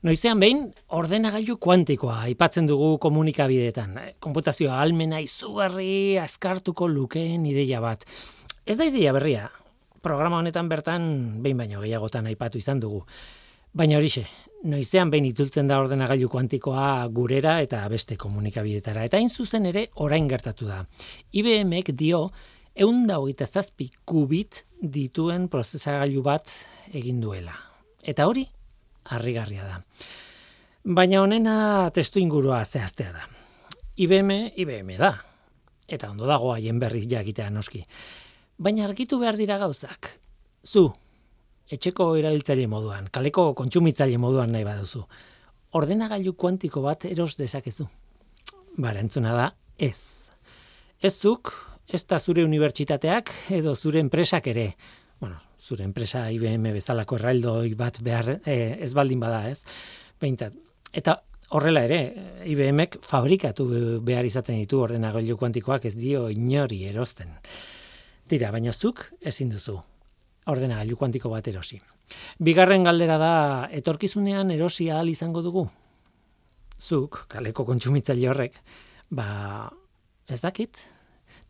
Noizean behin, ordenagailu kuantikoa aipatzen dugu komunikabideetan. Konputazioa almena izugarri azkartuko lukeen ideia bat. Ez da ideia berria. Programa honetan bertan behin baino gehiagotan aipatu izan dugu. Baina horixe, noizean behin itzultzen da ordenagailu kuantikoa gurera eta beste komunikabidetara. Eta hain zuzen ere orain gertatu da. IBMek dio eunda hogeita zazpi kubit dituen prozesagailu bat egin duela. Eta hori harrigarria da. Baina honena testu ingurua zehaztea da. IBM, IBM da. Eta ondo dago haien berri jakitea noski. Baina argitu behar dira gauzak. Zu, etxeko erabiltzaile moduan, kaleko kontsumitzaile moduan nahi baduzu. Ordenagailu kuantiko bat eros dezakezu. Bara, entzuna da, ez. Ez zuk, ez da zure unibertsitateak edo zure enpresak ere. Bueno, zure enpresa IBM bezalako erraildoi bat behar e, ez baldin bada, ez? Behintzat. Eta horrela ere, IBMek fabrikatu behar izaten ditu ordenagailu kuantikoak ez dio inori erosten. Tira, baina zuk ezin duzu ordenagailu kuantiko bat erosi. Bigarren galdera da, etorkizunean erosi ahal izango dugu? Zuk, kaleko kontsumitzaile horrek, ba, ez dakit,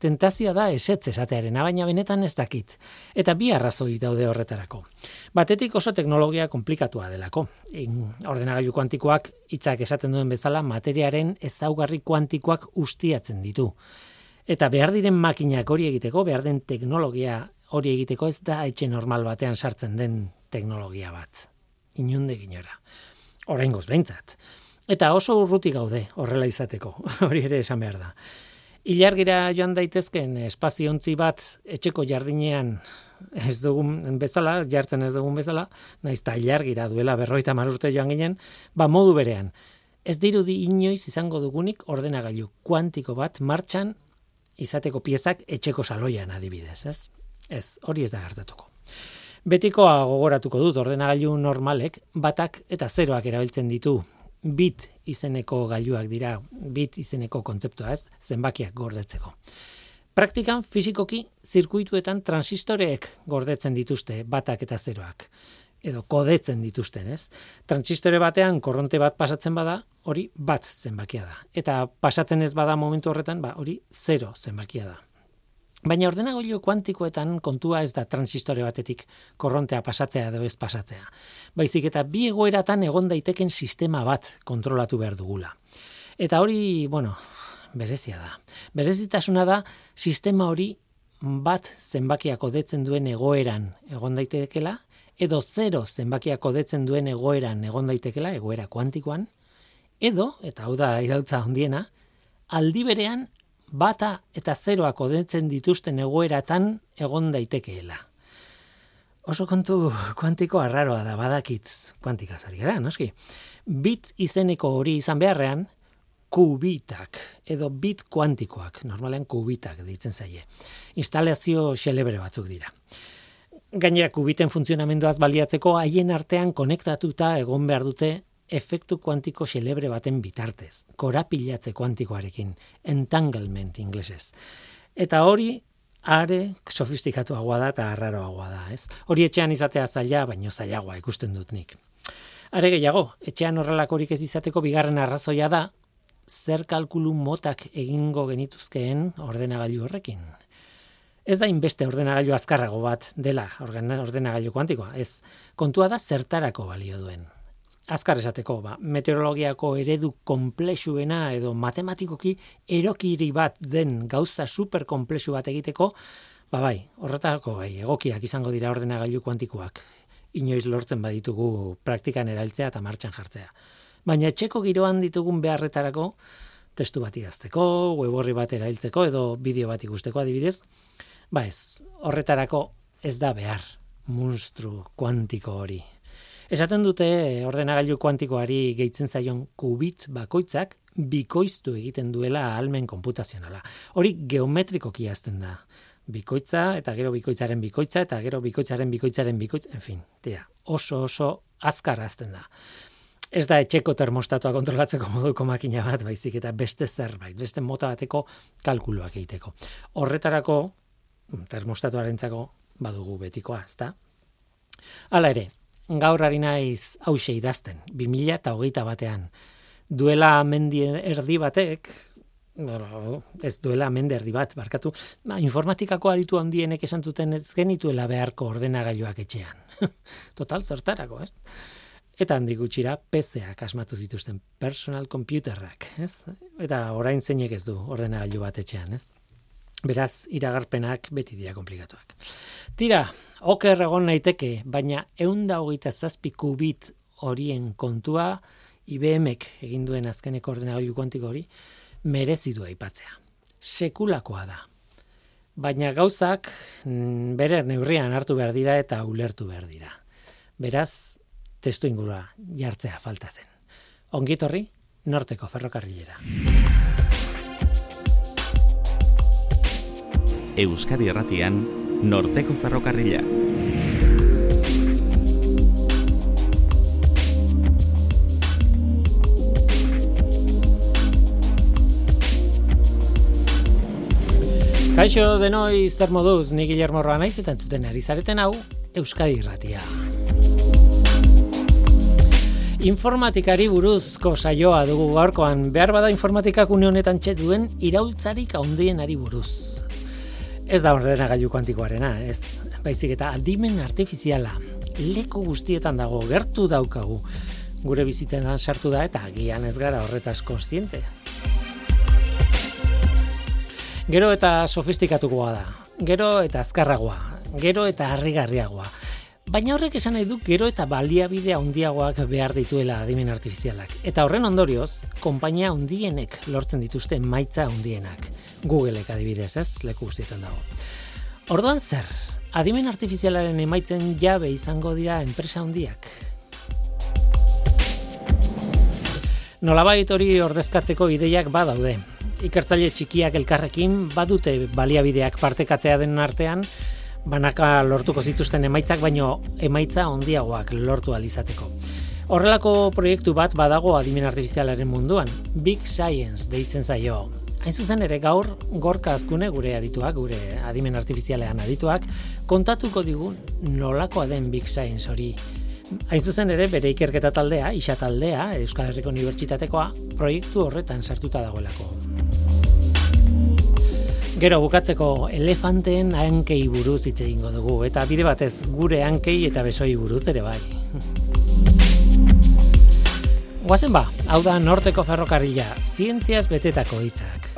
tentazioa da esetz esatearen, baina benetan ez dakit. Eta bi arrazoi daude horretarako. Batetik oso teknologia komplikatua delako. Ordenagailu kuantikoak hitzak esaten duen bezala materiaren ezaugarri kuantikoak ustiatzen ditu. Eta behar diren makinak hori egiteko, behar den teknologia hori egiteko ez da etxe normal batean sartzen den teknologia bat. Inunde ginora. Oraingoz behintzat. Eta oso urruti gaude horrela izateko. Hori ere esan behar da. Ilargira joan daitezken espaziontzi bat etxeko jardinean ez dugun bezala, jartzen ez dugun bezala, naiz ta ilargira duela berroita marurte joan ginen, ba modu berean. Ez dirudi inoiz izango dugunik ordenagailu kuantiko bat martxan izateko piezak etxeko saloian adibidez, ez? Ez, hori ez da gertatuko. Betikoa gogoratuko dut ordenagailu normalek batak eta zeroak erabiltzen ditu bit izeneko gailuak dira, bit izeneko kontzeptua ez, zenbakiak gordetzeko. Praktikan fizikoki zirkuituetan transistoreek gordetzen dituzte batak eta zeroak edo kodetzen dituzten, ez? Transistore batean korronte bat pasatzen bada, hori bat zenbakia da. Eta pasatzen ez bada momentu horretan, ba, hori zero zenbakia da. Baina ordenagailu kuantikoetan kontua ez da transistore batetik korrontea pasatzea edo ez pasatzea. Baizik eta bi egoeratan egon daiteken sistema bat kontrolatu behar dugula. Eta hori, bueno, berezia da. Berezitasuna da sistema hori bat zenbakiako detzen duen egoeran egon daitekela, edo zero zenbakiako detzen duen egoeran egon daitekela, egoera kuantikoan, edo, eta hau da irautza hondiena, aldi berean bata eta zeroak odentzen dituzten egoeratan egon daitekeela. Oso kontu kuantiko arraroa da badakit kuantikazari gara, noski. Bit izeneko hori izan beharrean, kubitak edo bit kuantikoak, normalean kubitak ditzen zaie. Instalazio xelebre batzuk dira. Gainera kubiten funtzionamenduaz baliatzeko haien artean konektatuta egon behar dute efektu kuantiko xelebre baten bitartez, korapilatze kuantikoarekin, entanglement inglesez. Eta hori, are sofistikatuagoa da eta arraroagoa da, ez? Hori etxean izatea zaila, baino zailagoa ikusten dut nik. Are gehiago, etxean horrelakorik ez izateko bigarren arrazoia da, zer kalkulu motak egingo genituzkeen ordenagailu horrekin. Ez da inbeste ordenagailu azkarrago bat dela ordenagailu kuantikoa, ez kontua da zertarako balio duen azkar esateko, ba, meteorologiako eredu komplexuena edo matematikoki erokiri bat den gauza super komplexu bat egiteko, ba bai, horretarako bai, egokiak izango dira ordenagailu kuantikoak. Inoiz lortzen baditugu praktikan erailtzea eta martxan jartzea. Baina etxeko giroan ditugun beharretarako, testu bat idazteko, web bat erailtzeko edo bideo bat ikusteko adibidez, ba ez, horretarako ez da behar monstru kuantiko hori. Esaten dute eh, ordenagailu kuantikoari gehitzen zaion kubit bakoitzak bikoiztu egiten duela ahalmen konputazionala. Hori geometrikoki hazten da. Bikoitza eta gero bikoitzaren bikoitza eta gero bikoitzaren bikoitzaren bikoitza, en fin, tia, oso oso azkar hazten da. Ez da etxeko termostatua kontrolatzeko moduko makina bat, baizik eta beste zerbait, beste mota bateko kalkuluak egiteko. Horretarako termostatuarentzako badugu betikoa, ezta? Hala ere, gaur ari naiz hause idazten, 2000 eta hogeita batean. Duela mendi erdi batek, ez duela mende erdi bat, barkatu, ba, informatikako aditu handienek esan zuten ez genituela beharko ordenagailuak etxean. Total, zertarako, ez? Eta handi gutxira PC-ak asmatu zituzten personal computerrak, ez? Eta orain zeinek ez du ordenagailu bat etxean, ez? Beraz, iragarpenak beti dira komplikatuak. Tira, oker egon naiteke, baina eunda hogeita zazpi kubit horien kontua, IBM-ek egin duen azkeneko ordenagailu kuantiko hori, merezi du aipatzea. Sekulakoa da. Baina gauzak mm, bere neurrian hartu behar dira eta ulertu behar dira. Beraz, testu ingurua jartzea falta zen. Ongitorri, norteko ferrokarrilera. Euskadi Erratian, norteko ferrokarrila. Kaixo denoi zer moduz, ni Guillermo Roa naiz eta entzuten ari zareten hau Euskadi Irratia. Informatikari buruzko saioa dugu gaurkoan, behar bada informatikak une honetan txet duen iraultzarik ari buruz. Ez da ordena gailu kuantikoarena, ez. Baizik eta adimen artifiziala, leko guztietan dago, gertu daukagu. Gure bizitenan sartu da eta agian ez gara horretaz konstiente. Gero eta sofistikatukoa da. Gero eta azkarragoa. Gero eta harrigarriagoa. Baina horrek esan nahi du gero eta baliabide handiagoak behar dituela adimen artifizialak. Eta horren ondorioz, konpainia handienek lortzen dituzte maitza handienak. Googleek adibidez, ez? Leku guztietan dago. Orduan zer? Adimen artifizialaren emaitzen jabe izango dira enpresa handiak. Nolabait hori ordezkatzeko ideiak badaude ikertzaile txikiak elkarrekin badute baliabideak partekatzea den artean banaka lortuko zituzten emaitzak baino emaitza handiagoak lortu alizateko. Horrelako proiektu bat badago adimen artifizialaren munduan, Big Science deitzen zaio. Hain zuzen ere gaur gorka azkune gure adituak, gure adimen artifizialean adituak, kontatuko digun nolakoa den Big Science hori. Hain zuzen ere bere ikerketa taldea, isa taldea, Euskal Herriko Unibertsitatekoa, proiektu horretan sartuta dagoelako. Gero bukatzeko elefanteen hankei buruz hitz egingo dugu eta bide batez gure hankei eta besoi buruz ere bai. Guazen ba, hau da norteko ferrokarrila, zientziaz betetako hitzak.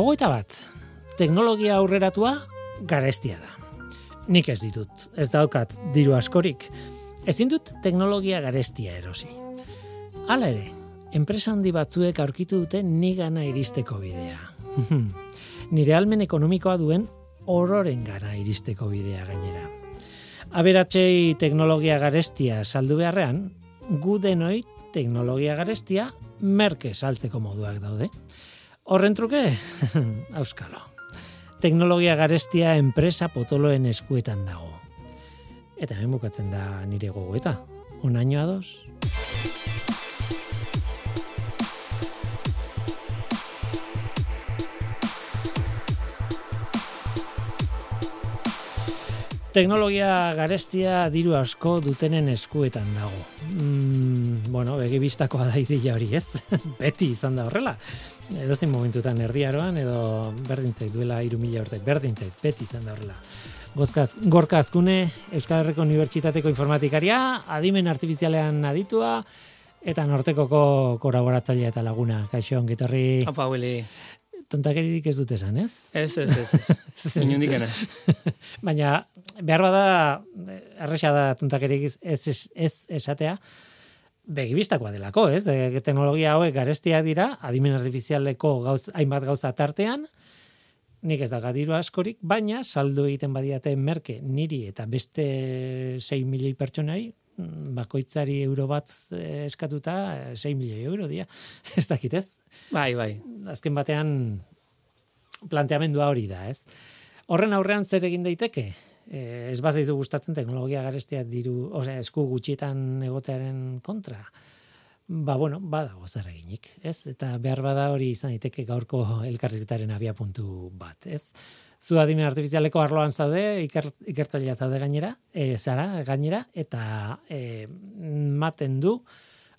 Gogoeta bat, teknologia aurreratua garestia da. Nik ez ditut, ez daukat diru askorik. Ezin dut teknologia garestia erosi. Hala ere, enpresa handi batzuek aurkitu dute ni gana iristeko bidea. Nire almen ekonomikoa duen ororen gara iristeko bidea gainera. Aberatzei teknologia garestia saldu beharrean, gu denoi teknologia garestia merke saltzeko moduak daude. Horren truke, auskalo. Teknologia garestia enpresa potoloen eskuetan dago. Eta hemen bukatzen da nire gogoeta. Onaino ados. Teknologia garestia diru asko dutenen eskuetan dago. Mm, bueno, begibiztakoa da ideia hori, ez? Beti izan da horrela edo zein momentutan erdiaroan, edo berdintzait duela iru mila urte, berdintzait, beti izan da horrela. Gozkaz, gorka azkune, Euskal Herriko Unibertsitateko informatikaria, adimen artifizialean aditua, eta nortekoko kolaboratzailea eta laguna. Kaixo, ongitorri... Apa. Tontakeririk ez dute esan, ez? Ez, ez, ez, ez. Inundik Baina, behar bada, erresa da tontakerik ez, ez, ez esatea, begibistakoa delako, ez? E, teknologia hauek garestia dira, adimen artifizialeko gauz, hainbat gauza tartean, nik ez da gadiru askorik, baina saldu egiten badiate merke niri eta beste 6 milioi pertsonari, bakoitzari euro bat eh, eskatuta 6 milioi euro dia. ez dakit ez? Bai, bai. Azken batean planteamendua hori da, ez? Horren aurrean zer egin daiteke? e, ez bat zaizu gustatzen teknologia garestea diru, osea, esku gutxietan egotearen kontra. Ba, bueno, badago zer eginik, ez? Eta behar bada hori izan daiteke gaurko elkarrizketaren abia puntu bat, ez? Zu adimen artifizialeko arloan zaude, iker, ikertzailea zaude gainera, e, zara gainera, eta e, maten du,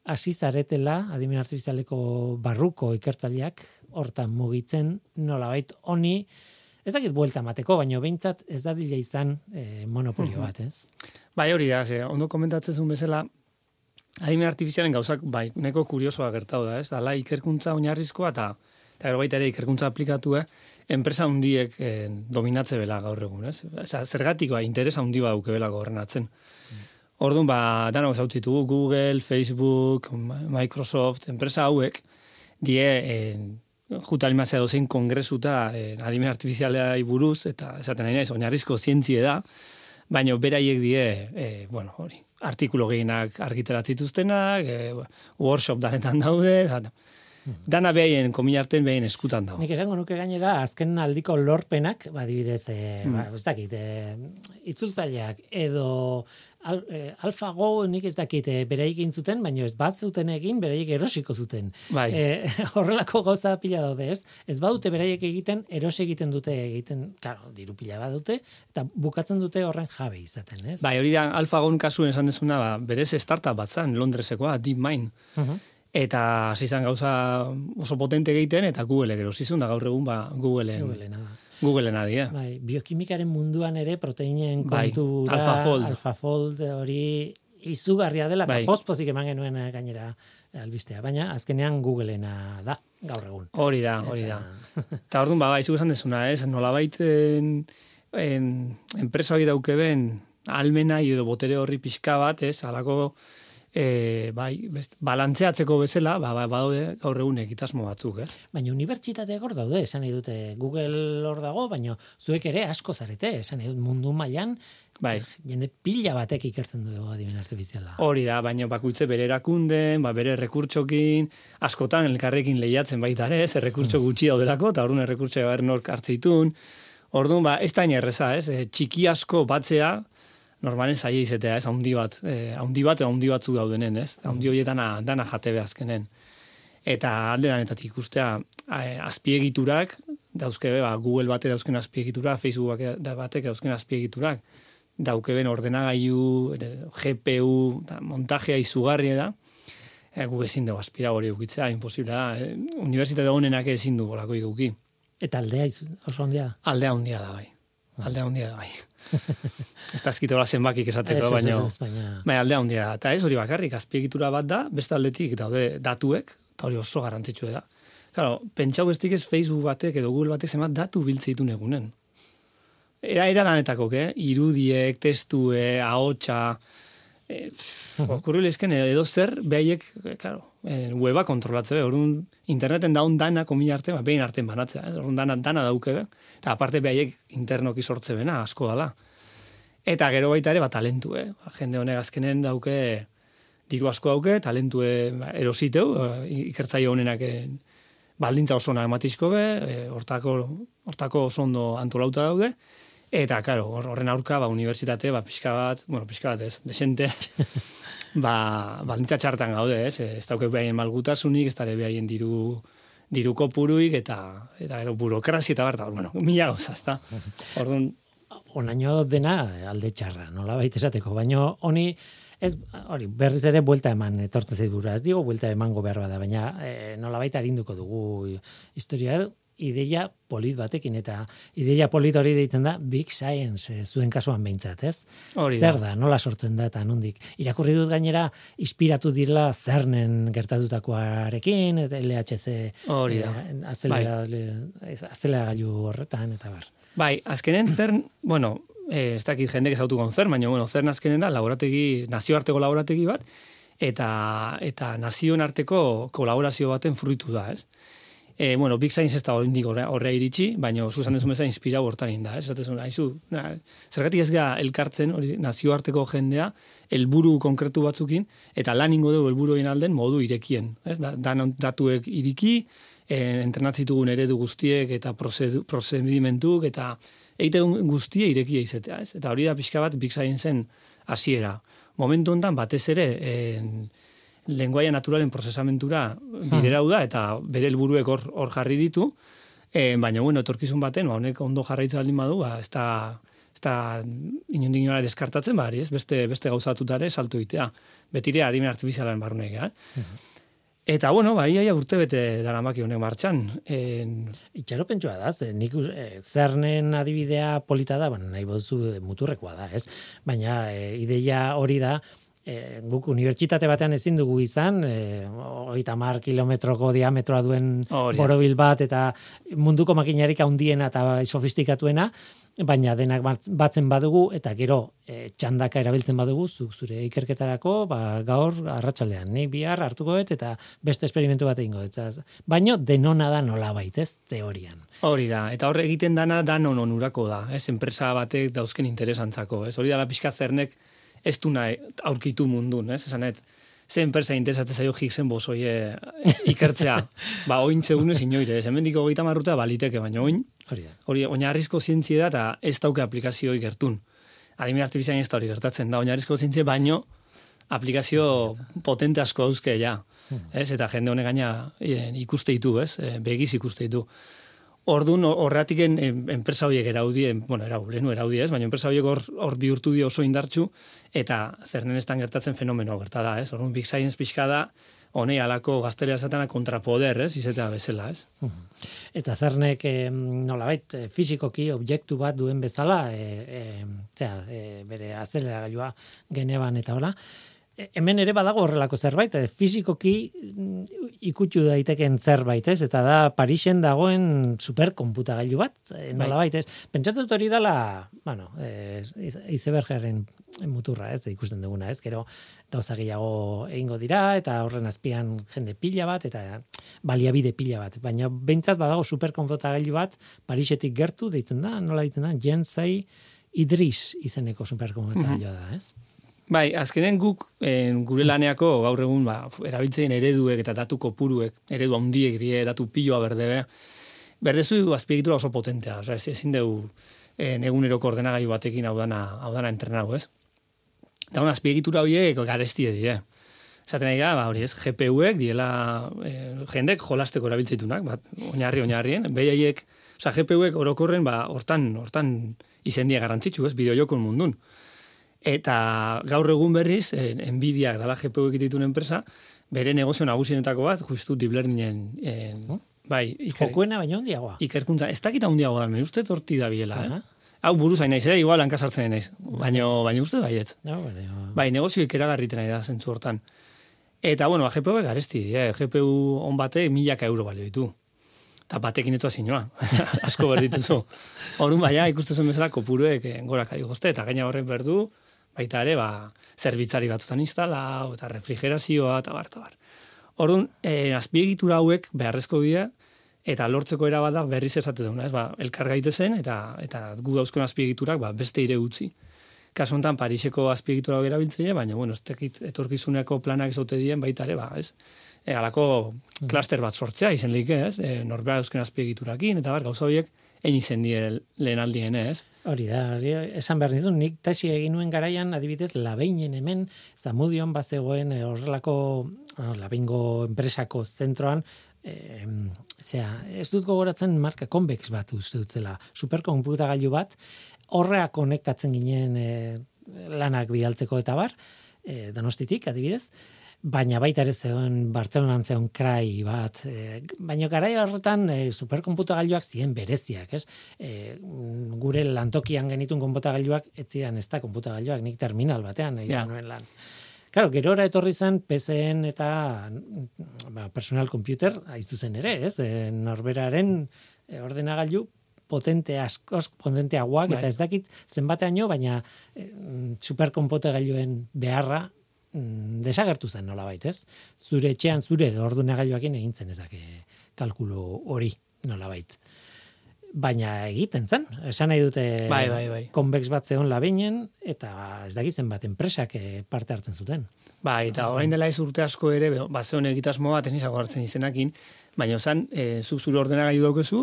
hasi zaretela adimen artifizialeko barruko ikertzaileak hortan mugitzen nolabait honi ez dakit buelta mateko, baino behintzat ez da dila izan e, monopolio bat, ez? Bai, hori da, ze, ondo komentatzen zuen bezala, adimen artifizialen gauzak, bai, neko kuriosoa gertau da, ez? Dala ikerkuntza oinarrizkoa eta eta gero baita ere ikerkuntza aplikatu, eh? enpresa hundiek eh, dominatze bela gaur egun, ez? Osa, zergatik, bai, interesa hundi bat duke bela gorrenatzen. Mm. Orduan, ba, dana gozautzitugu, Google, Facebook, Microsoft, enpresa hauek, die, eh, juta alimazia dozein kongresuta eh, adimen artifizialea buruz, eta esaten nahi naiz, oinarrizko zientzie da, baina beraiek die, eh, bueno, hori, artikulo gehienak argiteratzituztenak, eh, workshop danetan daude, eta, Dana behaien, kominarten behaien eskutan dago. Nik esango nuke gainera, azken aldiko lorpenak, badibidez, e, mm. ba, ez dakit, e, itzultzaileak, edo al, e, alfago nik ez dakit e, bereik intzuten, baina ez bat zuten egin, bereik erosiko zuten. Bai. E, horrelako goza pila daude ez, ez badute bereik egiten, erosi egiten dute egiten, karo, diru pila badute, eta bukatzen dute horren jabe izaten, ez? Bai, hori da, alfagon kasuen esan dezuna, ba, berez startup bat zan, Londresekoa, DeepMind. Uh eta hasi izan gauza oso potente egiten eta Google gero zizun da gaur egun ba Googleen Googleen Googleen adia. Bai, biokimikaren munduan ere proteinen bai, kontura AlphaFold. AlphaFold hori izugarria dela bai. eta pospozik eman genuen eh, gainera albistea, baina azkenean Googleena da gaur egun. Hori da, hori da. Eta orduan ba, izu esan desuna, ez? Nolabait en, en enpresa hori dauke ben almena edo botere horri pixka bat, ez? Alako e, bai, best, balantzeatzeko bezala, ba, ba, badaude gaur egun egitasmo batzuk, ez? Baina unibertsitate hor daude, esan nahi dute Google hor dago, baina zuek ere asko zarete, esan nahi dut mundu mailan Bai. Jende pila batek ikertzen du adimen artifiziala. Hori da, baina bakuitze bere erakunden, ba, bere rekurtsokin, askotan elkarrekin lehiatzen baita ere, ez, rekurtso mm. gutxi daudelako, eta orduan rekurtso egar nork hartzeitun. Orduan, ba, ez da erreza, ez, e, txiki asko batzea, normalen saia izetea, ez, haundi bat, eh, haundi bat, haundi batzu daudenen, ez, haundi hori dana, dana jate behazkenen. Eta alde danetatik ikustea, azpiegiturak, dauzkebe, ba, Google bate dauzken azpiegiturak, Facebook batek dauzken azpiegiturak, daukeben ordenagailu, GPU, da, montajea izugarri da, e, gu ezin dugu aspira hori eukitzea, imposible da, e, universitate honenak ezin du bolako iguki. Eta aldea oso handia? Aldea handia da, bai. Aldea handia da, bai. ez da eskitola zenbakik esateko, baina, bai, aldea handia da. Eta ez hori bakarrik, azpiegitura bat da, beste aldetik daude datuek, eta hori oso garantzitsu da. Claro, pentsau ez ez Facebook batek edo Google batek zemat datu biltzeitu egunen. Era, era danetako, ke? Irudiek, testue, ahotsa, eh, okurri lezken edo zer, behaiek, claro, eh, weba kontrolatze, orduan interneten daun dana komila arte, ba, behin artean banatzea, eh? orduan dana, dana dauke, eta aparte behaiek internoki sortze bena, asko dala. Eta gero baita ere, ba, talentu, eh? Ba, jende honek azkenen dauke, diru asko dauke, talentu ba, erositeu, ikertzaio honenak baldintza oso nahi matizko be, hortako, hortako oso ondo antolauta daude, eta, karo, horren aurka, ba, unibertsitate, ba, pixka bat, bueno, pixka bat ez, desente, ba, baldintza txartan gaude, ez, ez dauke behaien malgutasunik, ez dara behaien diru, diru kopuruik, eta, eta gero, burokrasi eta barta, bueno, mila gauza, ezta. Orduan, onaino dena alde txarra, nola baita esateko, baina honi, ez, hori, berriz ere buelta eman etortzen zaidura, ez digo buelta emango behar da, baina e, nola baita arinduko dugu historia ideia polit batekin, eta ideia polit hori deitzen da Big Science, e, zuen kasuan behintzat, ez? Hori Zer da, nola sortzen da, eta nondik. Irakurri dut gainera, inspiratu dirla zernen gertatutakoarekin, eta LHC hori da. E, azelera, bai. azelera horretan, eta bar. Bai, azkenen zer, bueno, eh, ez dakit jende ezautu zer, baina, bueno, zer azkenen da, laborategi, nazioarteko laborategi bat, eta, eta nazioen arteko kolaborazio baten fruitu da, ez? E, bueno, Big Science ez da hori horre iritsi, baina zuzan dezu meza inspira hortan da, ez? Zatezun, haizu, na, zergatik ez gara elkartzen, hori, nazioarteko jendea, helburu konkretu batzukin, eta lan ingo dugu helburu alden modu irekien, ez? Da, datuek iriki, e, entrenatzitugun eredu guztiek eta prozedimentuk eta egiten guztia irekia izatea, ez? Eta hori da pixka bat Big zen hasiera. Momentu hontan batez ere en, lenguaia naturalen prozesamentura biderau da eta bere helburuek hor hor jarri ditu. E, baina bueno, etorkizun baten, ba, honek ondo jarraitza baldin badu, ba, ez da ez da inondik deskartatzen bari, ez? Beste beste gauzatutare salto itea. Betire adimen artifizialaren barrunek, eh? Mhm. Eta bueno, bai, ia urte bete dara maki honek martxan. En... Itxaro pentsua da, ze, nik e, zernen adibidea polita da, baina nahi bozu muturrekoa da, ez? Baina e, ideia hori da, e, guk unibertsitate batean ezin dugu izan, e, oita mar kilometroko diametroa duen borobil bat, eta munduko makinarik handiena eta sofistikatuena, baina denak batzen badugu eta gero e, txandaka erabiltzen badugu zure ikerketarako ba, gaur arratsaldean nik bihar hartukoet eta beste esperimentu bat egingo ez baino denona da nola baitez teorian. Hori da eta hor egiten dana da non onurako da ez enpresa batek dauzken interesantzako ez hori da la pizka zernek ez du nahi aurkitu mundun ez esanet ze enpresa interesatzen zaio Higgsen bosoie ikertzea ba ointze unez inoire ez hemendiko 30 marruta baliteke baina oin Hori. Hori, oinarrizko zientzia da, eta ez dauke aplikazio gertun. Adimi artifizian ez da hori gertatzen da, oinarrizko zientzia baino aplikazio potente asko dauzke, ja. Hmm. Ez? Eta jende honek gaina e, ikuste ditu, ez? E, begiz ikuste ditu. Ordun horretik enpresa horiek eraudi, bueno, erau, lehenu eraudi ez, baina enpresa horiek hor, bihurtu dio oso indartxu, eta zernenestan gertatzen fenomeno gerta da, ez? Orduan, Big Science pixka da, honei alako gaztelea esatena kontrapoder, ez, izatea bezala, ez. Eta zernek e, nolabait eh, fizikoki objektu bat duen bezala, e, e, zera, e, bere azelera gailua geneban eta hola, hemen ere badago horrelako zerbait, e, fizikoki mm, ikutu daiteken zerbait, ez? Eta da Parisen dagoen superkomputagailu bat, e, nolabait, ez? Pentsatzen hori dela, bueno, e, izebergaren muturra, ez, ikusten duguna, ez, gero gauza gehiago egingo dira, eta horren azpian jende pila bat, eta baliabide pila bat, baina behintzat badago superkonfota gailu bat, Parisetik gertu, deitzen da, nola deitzen da, Jensai Idris izeneko superkonfota mhm. da, ez? Bai, azkenen guk en, gure laneako gaur egun ba, erabiltzen ereduek eta datu kopuruek, eredu handiek die, datu piloa berdebe, berdezu azpiegitura oso potentea, oza, ezin dugu en, eguneroko ordenagailu batekin hau dana, hau dana entrenau, ez? Da una azpiegitura horiek garestie die. Esaten nahi ba, hori ez, GPU-ek, diela, eh, jendek jolasteko erabiltzeitunak, bat, oinarri, oinarrien, behaiek, oza, GPU-ek orokorren, ba, hortan, hortan izendia garantzitsu, ez, bideojokon mundun. Eta gaur egun berriz, en, Nvidia dala GPU-ek ditun enpresa, bere negozio nagusienetako bat, justu deep learningen, en, oh? bai, iker, Jokuena baina hondiagoa. Ikerkuntza, ez dakita hondiagoa da, uste torti da biela, uh -huh. eh? hau buruz hain naiz, eh? igual hanka sartzen naiz. Baina, baina uste baiet. No, baina... Bai, negozioek eragarriten nahi da zentzu hortan. Eta, bueno, ba, GPU garesti, eh? GPU on bate milaka euro balio ditu. Eta batekin etua zinua. Asko berdituzu. Horun, baina, ikusten bezala kopuruek eh, gorak gozte, eta gaina horren berdu, baita ere, ba, zerbitzari batutan instala, eta refrigerazioa, eta bar, eta bar. Horun, eh, azpiegitura hauek beharrezko dira, eta lortzeko era bada berriz esate duna, ez? Ba, elkar gaitezen eta eta gu dauzkon azpiegiturak ba, beste ire utzi. Kasu honetan Pariseko azpiegitura erabiltzaile, baina bueno, ez etorkizuneko planak ezote dien baita ere, ba, ez? E, alako klaster bat sortzea izen like, ez? E, norbera dauzken azpiegiturakin eta bar gauza horiek egin izen die lehen aldien, ez? Hori da, esan behar nizu, nik tesi egin nuen garaian, adibidez, labeinen hemen, zamudion bazegoen eh, horrelako, labeingo enpresako zentroan, eh, zera, ez dut gogoratzen marka konbex bat uste dutzela, superkonputa gailu bat, horrea konektatzen ginen eh, lanak bialtzeko eta bar, eh, donostitik, adibidez, baina baita ere zegoen Bartzelonan zegoen krai bat, e, baina garai horretan e, superkonputagailuak ziren bereziak, ez? E, gure lantokian genitun konputagailuak ez ziren ez da konputagailuak, nik terminal batean egin nuen lan. Claro, gerora etorri zen PCN eta ba, personal computer aizu zen ere, ez? E, norberaren ordenagailu potente askoz potenteagoak eta bai. ez dakit zenbateaino, baina e, superkonpotegailuen beharra mm, desagertu zen nolabait, ez? Zure etxean zure ordenagailuekin egin zen ezak kalkulu hori nolabait. baina egiten zen. Esan nahi dute bai, bai, bai. konbex bat zeon labinen, eta ez dakitzen bat enpresak eh, parte hartzen zuten. Bai, eta orain dela ez urte asko ere, ba, zeon egitasmo bat, ez nizago hartzen izenakin, baina zan, e, zu zure ordenagailu daukezu,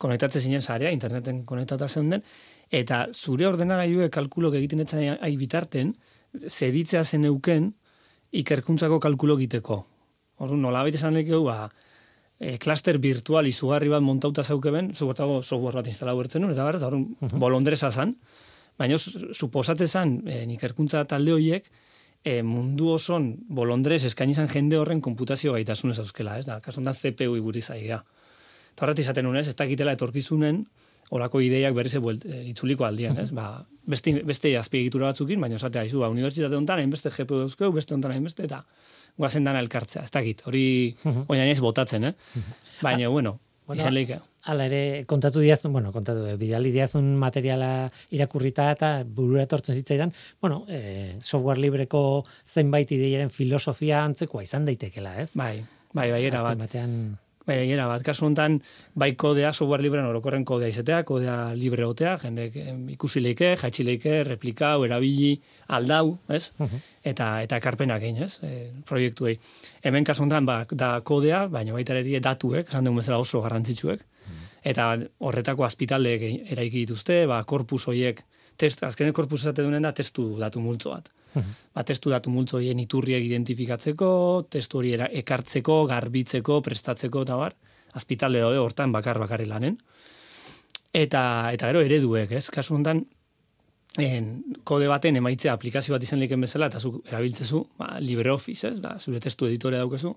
konektatzen zinen zarea, interneten konektata den, eta zure ordenagailu kalkulok egiten etzen ai bitarten, zeditzea zen euken, ikerkuntzako kalkulo egiteko. Orduan, nola baita esan lekeu, ba, e, klaster virtual izugarri bat montauta zaukeben, zubertago software bat instalau bertzen nuen, eta gara, eta hori uh bolondresa zan, baina suposatze zan, e, nikerkuntza talde horiek, e, mundu oson bolondrez eskaini zan jende horren komputazio gaitasunez auskela, ez da, kason da CPU iguri zaiga. Eta horret izaten nuen, ez, ez dakitela etorkizunen, olako ideiak berrize buelt, e, itzuliko aldian, ez? Ba, beste, beste azpiegitura batzukin, baina esatea, izu, ba, unibertsitate honetan, hainbeste GPU dauzkeu, beste honetan hainbeste, eta guazen dana elkartzea, ez dakit, hori uh -huh. botatzen, eh? Baina, ah, bueno, bueno, izan lehike. Ala ere, kontatu diazun, bueno, kontatu, eh, bidali diazun materiala irakurrita eta burura etortzen zitzaidan, bueno, eh, software libreko zenbait ideiaren filosofia antzekoa izan daitekela, ez? Bai, bai, bai, era bat. Batean... Bai, era bat, kasu honetan, bai kodea, software librean orokorren kodea izatea, kodea libre otea, jende ikusi leike, jaitsi leike, replikau, erabili, aldau, ez? Eta eta ekarpenak egin, ez? E, proiektuei. Hemen kasu honetan, ba, da kodea, baina baita ere datuek, esan dugu bezala oso garrantzitsuek, eta horretako azpitaldeek eraiki dituzte, ba, korpus hoiek, test, azkenen korpus esate duen da, testu datu multzo bat. Mhm. ba, testu datu multzo hien iturriak identifikatzeko, testu hori ekartzeko, garbitzeko, prestatzeko, eta bar, azpitalde daude hortan bakar bakarri lanen. Eta, eta gero ereduek, ez? Kasu honetan, en, kode baten emaitze aplikazio bat izan leken bezala, eta zu erabiltzezu, ba, LibreOffice, ez? Ba, zure testu editore daukezu.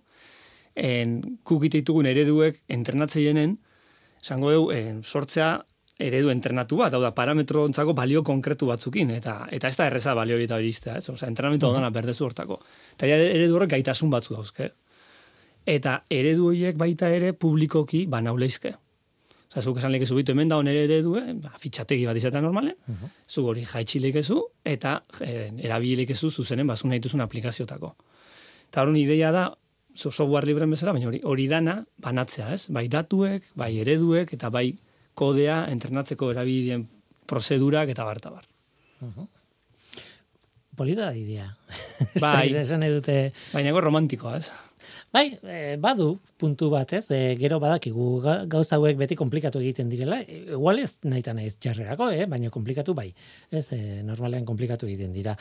En, kukite ditugun ereduek entrenatzeinen, esango dugu, sortzea eredu entrenatu bat, hau da, parametro ontzako balio konkretu batzukin, eta eta ez da erreza balio eta hori iztea, ez? Osa, entrenamentu mm -hmm. berdezu hortako. Eta eredu horrek gaitasun batzu dauzke. Eta eredu horiek baita ere publikoki banauleizke. Osa, zuk esan leke zubitu hemen da ere eredu, eh? ba, fitxategi bat izatea normalen, mm -hmm. zu hori jaitxileik ezu, eta e, erabilik ezu zuzenen bazun nahi duzun aplikaziotako. Eta hori ideia da, software libren bezala, baina hori, hori dana banatzea, ez? Bai datuek, bai ereduek, eta bai kodea entrenatzeko erabilien prozedurak eta bar bar. Uh Polita da idea. Bai, esan edute... Baina romantikoa, ez? Bai, e, badu puntu bat, ez? E, gero badakigu gauza hauek beti komplikatu egiten direla. E, igual ez nahi naiz jarrerako, eh? baina komplikatu bai. Ez, e, normalean komplikatu egiten dira.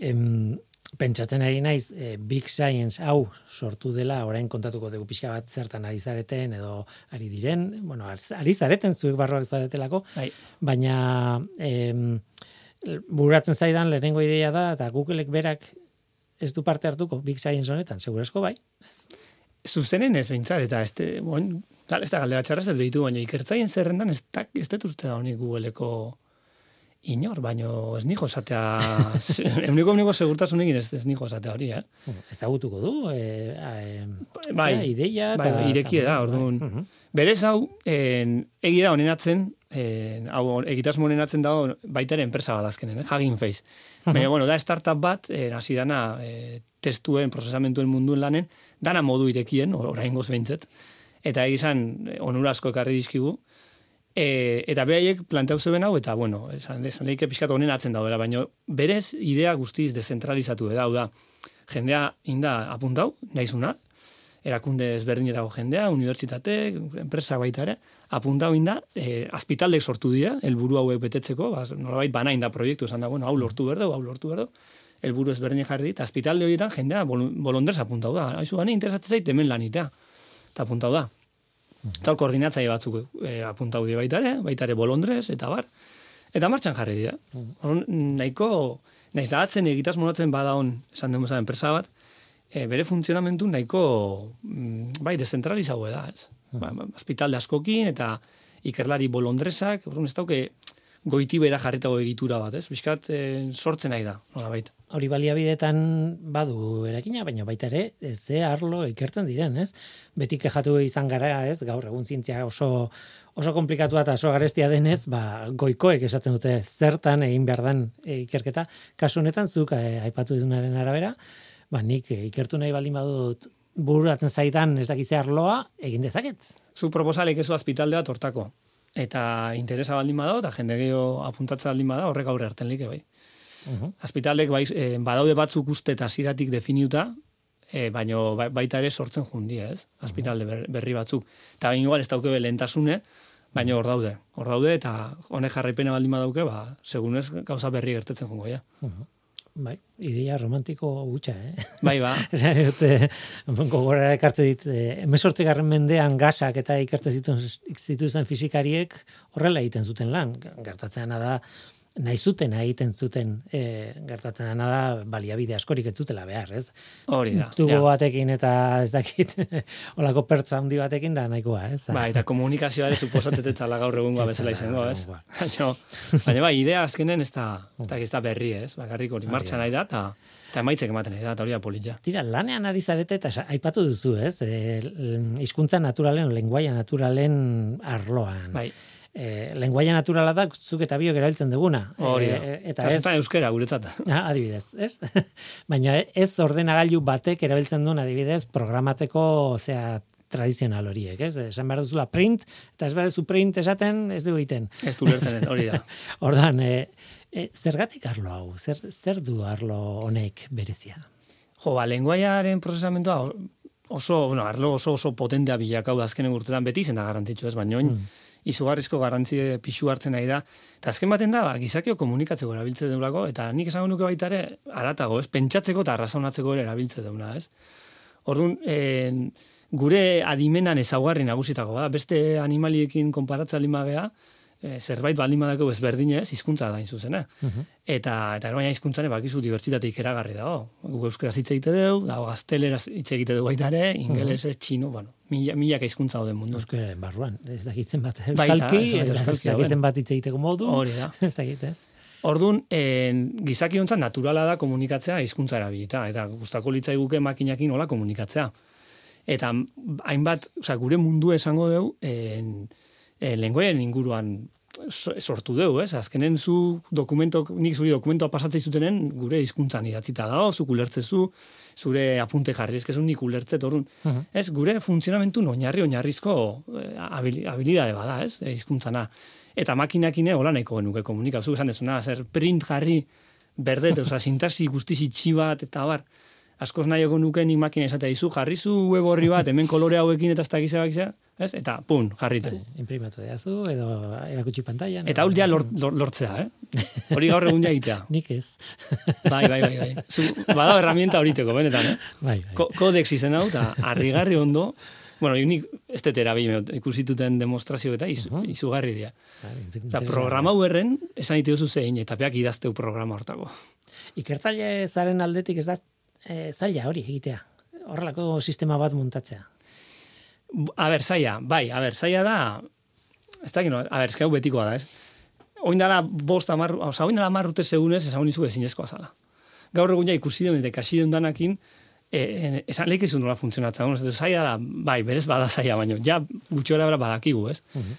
Em, pentsatzen ari naiz e, Big Science hau sortu dela orain kontatuko dugu pixka bat zertan ari zareten edo ari diren, bueno, ari zareten zuek barroak zaretelako, bai. baina em, buratzen zaidan lehenengo ideia da eta Googleek berak ez du parte hartuko Big Science honetan, segurasko bai? Ez. Zuzenen ez bintzat, eta ez, bon, ez da galdera txarraz ez behitu, baina ikertzaien zerrendan ez, ez dut uste da honik Googleeko inor, baino ez nijo esatea, euniko euniko segurtasun egin ez, ez nijo esatea hori, eh? Ezagutuko du, e, e, bai, ideia, bai, bai, ireki da, orduan. Bai. Berez hau, en, egi da honenatzen, en, hau egitasmo honenatzen da baita ere enpresa bat azkenen, eh? Hugging Face. Baina, bueno, da startup bat, hasi dana e, testuen, procesamentuen munduen lanen, dana modu irekien, orain goz behintzet, eta egizan onurasko ekarri dizkigu, E, eta behaiek planteau zeben hau, eta bueno, esan, esan leike pixkatu honen atzen daudela, baina berez idea guztiz dezentralizatu da, da, jendea inda apuntau, naizuna, erakunde ezberdinetako jendea, unibertsitate, enpresa baita ere, apuntau inda, e, azpitaldek sortu dira, helburu hauek betetzeko, ba, nolabait bana inda proiektu, esan da, bueno, hau lortu berdo, hau lortu berdo, helburu ezberdin jarri dit, azpitalde horietan jendea bolondrez apuntau da, haizu gane interesatzen zait hemen lanitea, eta apuntau da. Tal koordinatzaile batzuk e, apuntau die baita ere, baita ere bolondrez, eta bar. Eta martxan jarri dira. Mm. nahiko, naiz da atzen egitas monatzen bada esan dugu zaren enpresa bat, e, bere funtzionamentu nahiko, mm, bai, dezentralizago da, ez. Mm. Ba, hospital ba, askokin, eta ikerlari bolondrezak, orduan ez dauke, goiti bera jarritago egitura bat, ez? Biskat, e, sortzen nahi da, nola baita hori baliabidetan badu erakina, baina baita ere, ez ze arlo ikertzen diren, ez? Beti kejatu izan gara, ez? Gaur egun zientzia oso oso komplikatua eta oso garestia denez, ba, goikoek esaten dute zertan egin behar den e, ikerketa. Kasu honetan, zuk e, aipatu dunaren arabera, ba, nik e, ikertu nahi baldin badut bururatzen zaidan ez dakizea arloa, egin dezaket. Zu proposalik ezu azpitaldea tortako. eta interesa baldin bada, eta jende gehiago apuntatzen baldin bada, horrek aurre hartzen like, bai. Uh bai, e, badaude batzuk uste eta ziratik definiuta, e, baino ba, baita ere sortzen jundia, ez? Azpitalde berri batzuk. Eta bain igual ez dauke lehentasune, baina hor daude. Hor daude, eta honek jarraipena baldin badauke, ba, segunez gauza berri gertetzen jungo, ja. Bai, ideia romantiko gutxa, eh? Bai, ba. Esan dut, gogora ekartze dit, eh, garren mendean gasak eta ikartze zituzten fizikariek horrela egiten zuten lan. Gertatzen da, nahi zuten egiten zuten e, gertatzen dena da baliabide askorik ez zutela behar, ez? Hori da. Tubo ja. batekin eta ez dakit olako pertsa handi batekin da nahikoa, ez? Ba, eta komunikazioa ere suposatzen ez gaur egungoa bezala izango, ez? Baina, baina ba, idea azkenen ez da, ez da berri, ez? Bakarrik hori martxa nahi da, eta Eta emaitzek ematen da, eta hori da polilla. Tira, lanean ari zarete eta aipatu duzu, ez? E, hizkuntza naturalen, lenguaia naturalen arloan. Bai e, lenguaia naturala da zuk eta biok erabiltzen duguna. Hori e, eta ez euskera guretzat. Ah, adibidez, ez? Baina ez ordenagailu batek erabiltzen duen adibidez programatzeko, zea, tradizional horiek, ez? Esan behar duzula print, eta ez behar duzu print esaten, ez du egiten. Ez du lertzen, hori da. Ordan, e, e, zergatik arlo hau? Zer, zer du arlo honek berezia? Jo, ba, lenguaiaren prozesamentoa oso, bueno, arlo oso oso potentea bilakau da azkenen urtetan beti zen da ez, baina mm izugarrizko garrantzi pixu hartzen nahi da. Eta azken baten da, ba, gizakio komunikatzeko erabiltze deulako, eta nik esango nuke baita ere, aratago, ez? Pentsatzeko eta arrazonatzeko ere erabiltze deuna, ez? Orduan, gure adimenan ezaugarri nagusitako, da, beste animaliekin konparatza lima beha, e, zerbait baldin badako ezberdinez, hizkuntza da zuzen, eh? Mhm. Eta eta baina hizkuntzane bakizu dibertsitate ikeragarri dago. Gu euskaraz hitz egite dugu, dago gazteleraz hitz egite dugu baita ere, ingeles, uh txino, bueno, mila mila hizkuntza daude mundu. Euskararen barruan, ez dakitzen bat euskalki, ez dakitzen bat hitz egiteko modu. Hori da. ez dakit, Ordun, en gizaki hontza naturala da komunikatzea hizkuntza erabilita eta gustako litzaiguke makinakin hola komunikatzea. Eta hainbat, osea, gure mundu esango dugu, en e, lenguaien inguruan sortu dugu, ez? Azkenen zu dokumento, nik zuri dokumentoa pasatzei zutenen gure hizkuntzan idatzita dago, zu kulertzezu, zure apunte jarri, ez nik ulertze torun. Uh Ez, gure funtzionamentu oinarri oinarrizko eh, habilidade bada, ez? E, hizkuntzana. Eta makinakine hola nahiko genuke komunikazio, esan dezuna, zer print jarri berdet, oza, sintaxi guztiz itxibat, eta bar, askoz nahi egon nuke nik makina esatea izu, jarri zu web horri bat, hemen kolore hauekin eta ez da gizea, ez? Eta, pun, jarritu. Bai, imprimatu zu, edo erakutsi pantalla. Eta hau ja lortzea, eh? Hori gaur egun jaitea. nik ez. bai, bai, bai, bai. Zu, bada herramienta horiteko, benetan, eh? Bai, bai. Ko kodex izen hau, eta harrigarri ondo, bueno, nik ez tetera bime, ikusituten demostrazio eta izu, uh -huh. izugarri dia. Bai, programa erren, esan ite duzu zein, eta peak idazteu programa hortako. Ikertzaile zaren aldetik ez da e, zaila hori egitea. Horrelako sistema bat muntatzea. A ber, zaila, bai, a ber, zaila da, ez da, a ber, eskau betikoa da, ez? Oin dala, bost amar, oza, oin dala marrute segunez, esan izu ezinezkoa zala. Gaur egun ja ikusi den, eta kasi den danakin, e, e, esan lehik izun nola funtzionatzen, ez zaila da, bai, berez bada zaila, baino, ja, gutxora bera badakigu, ez? Uh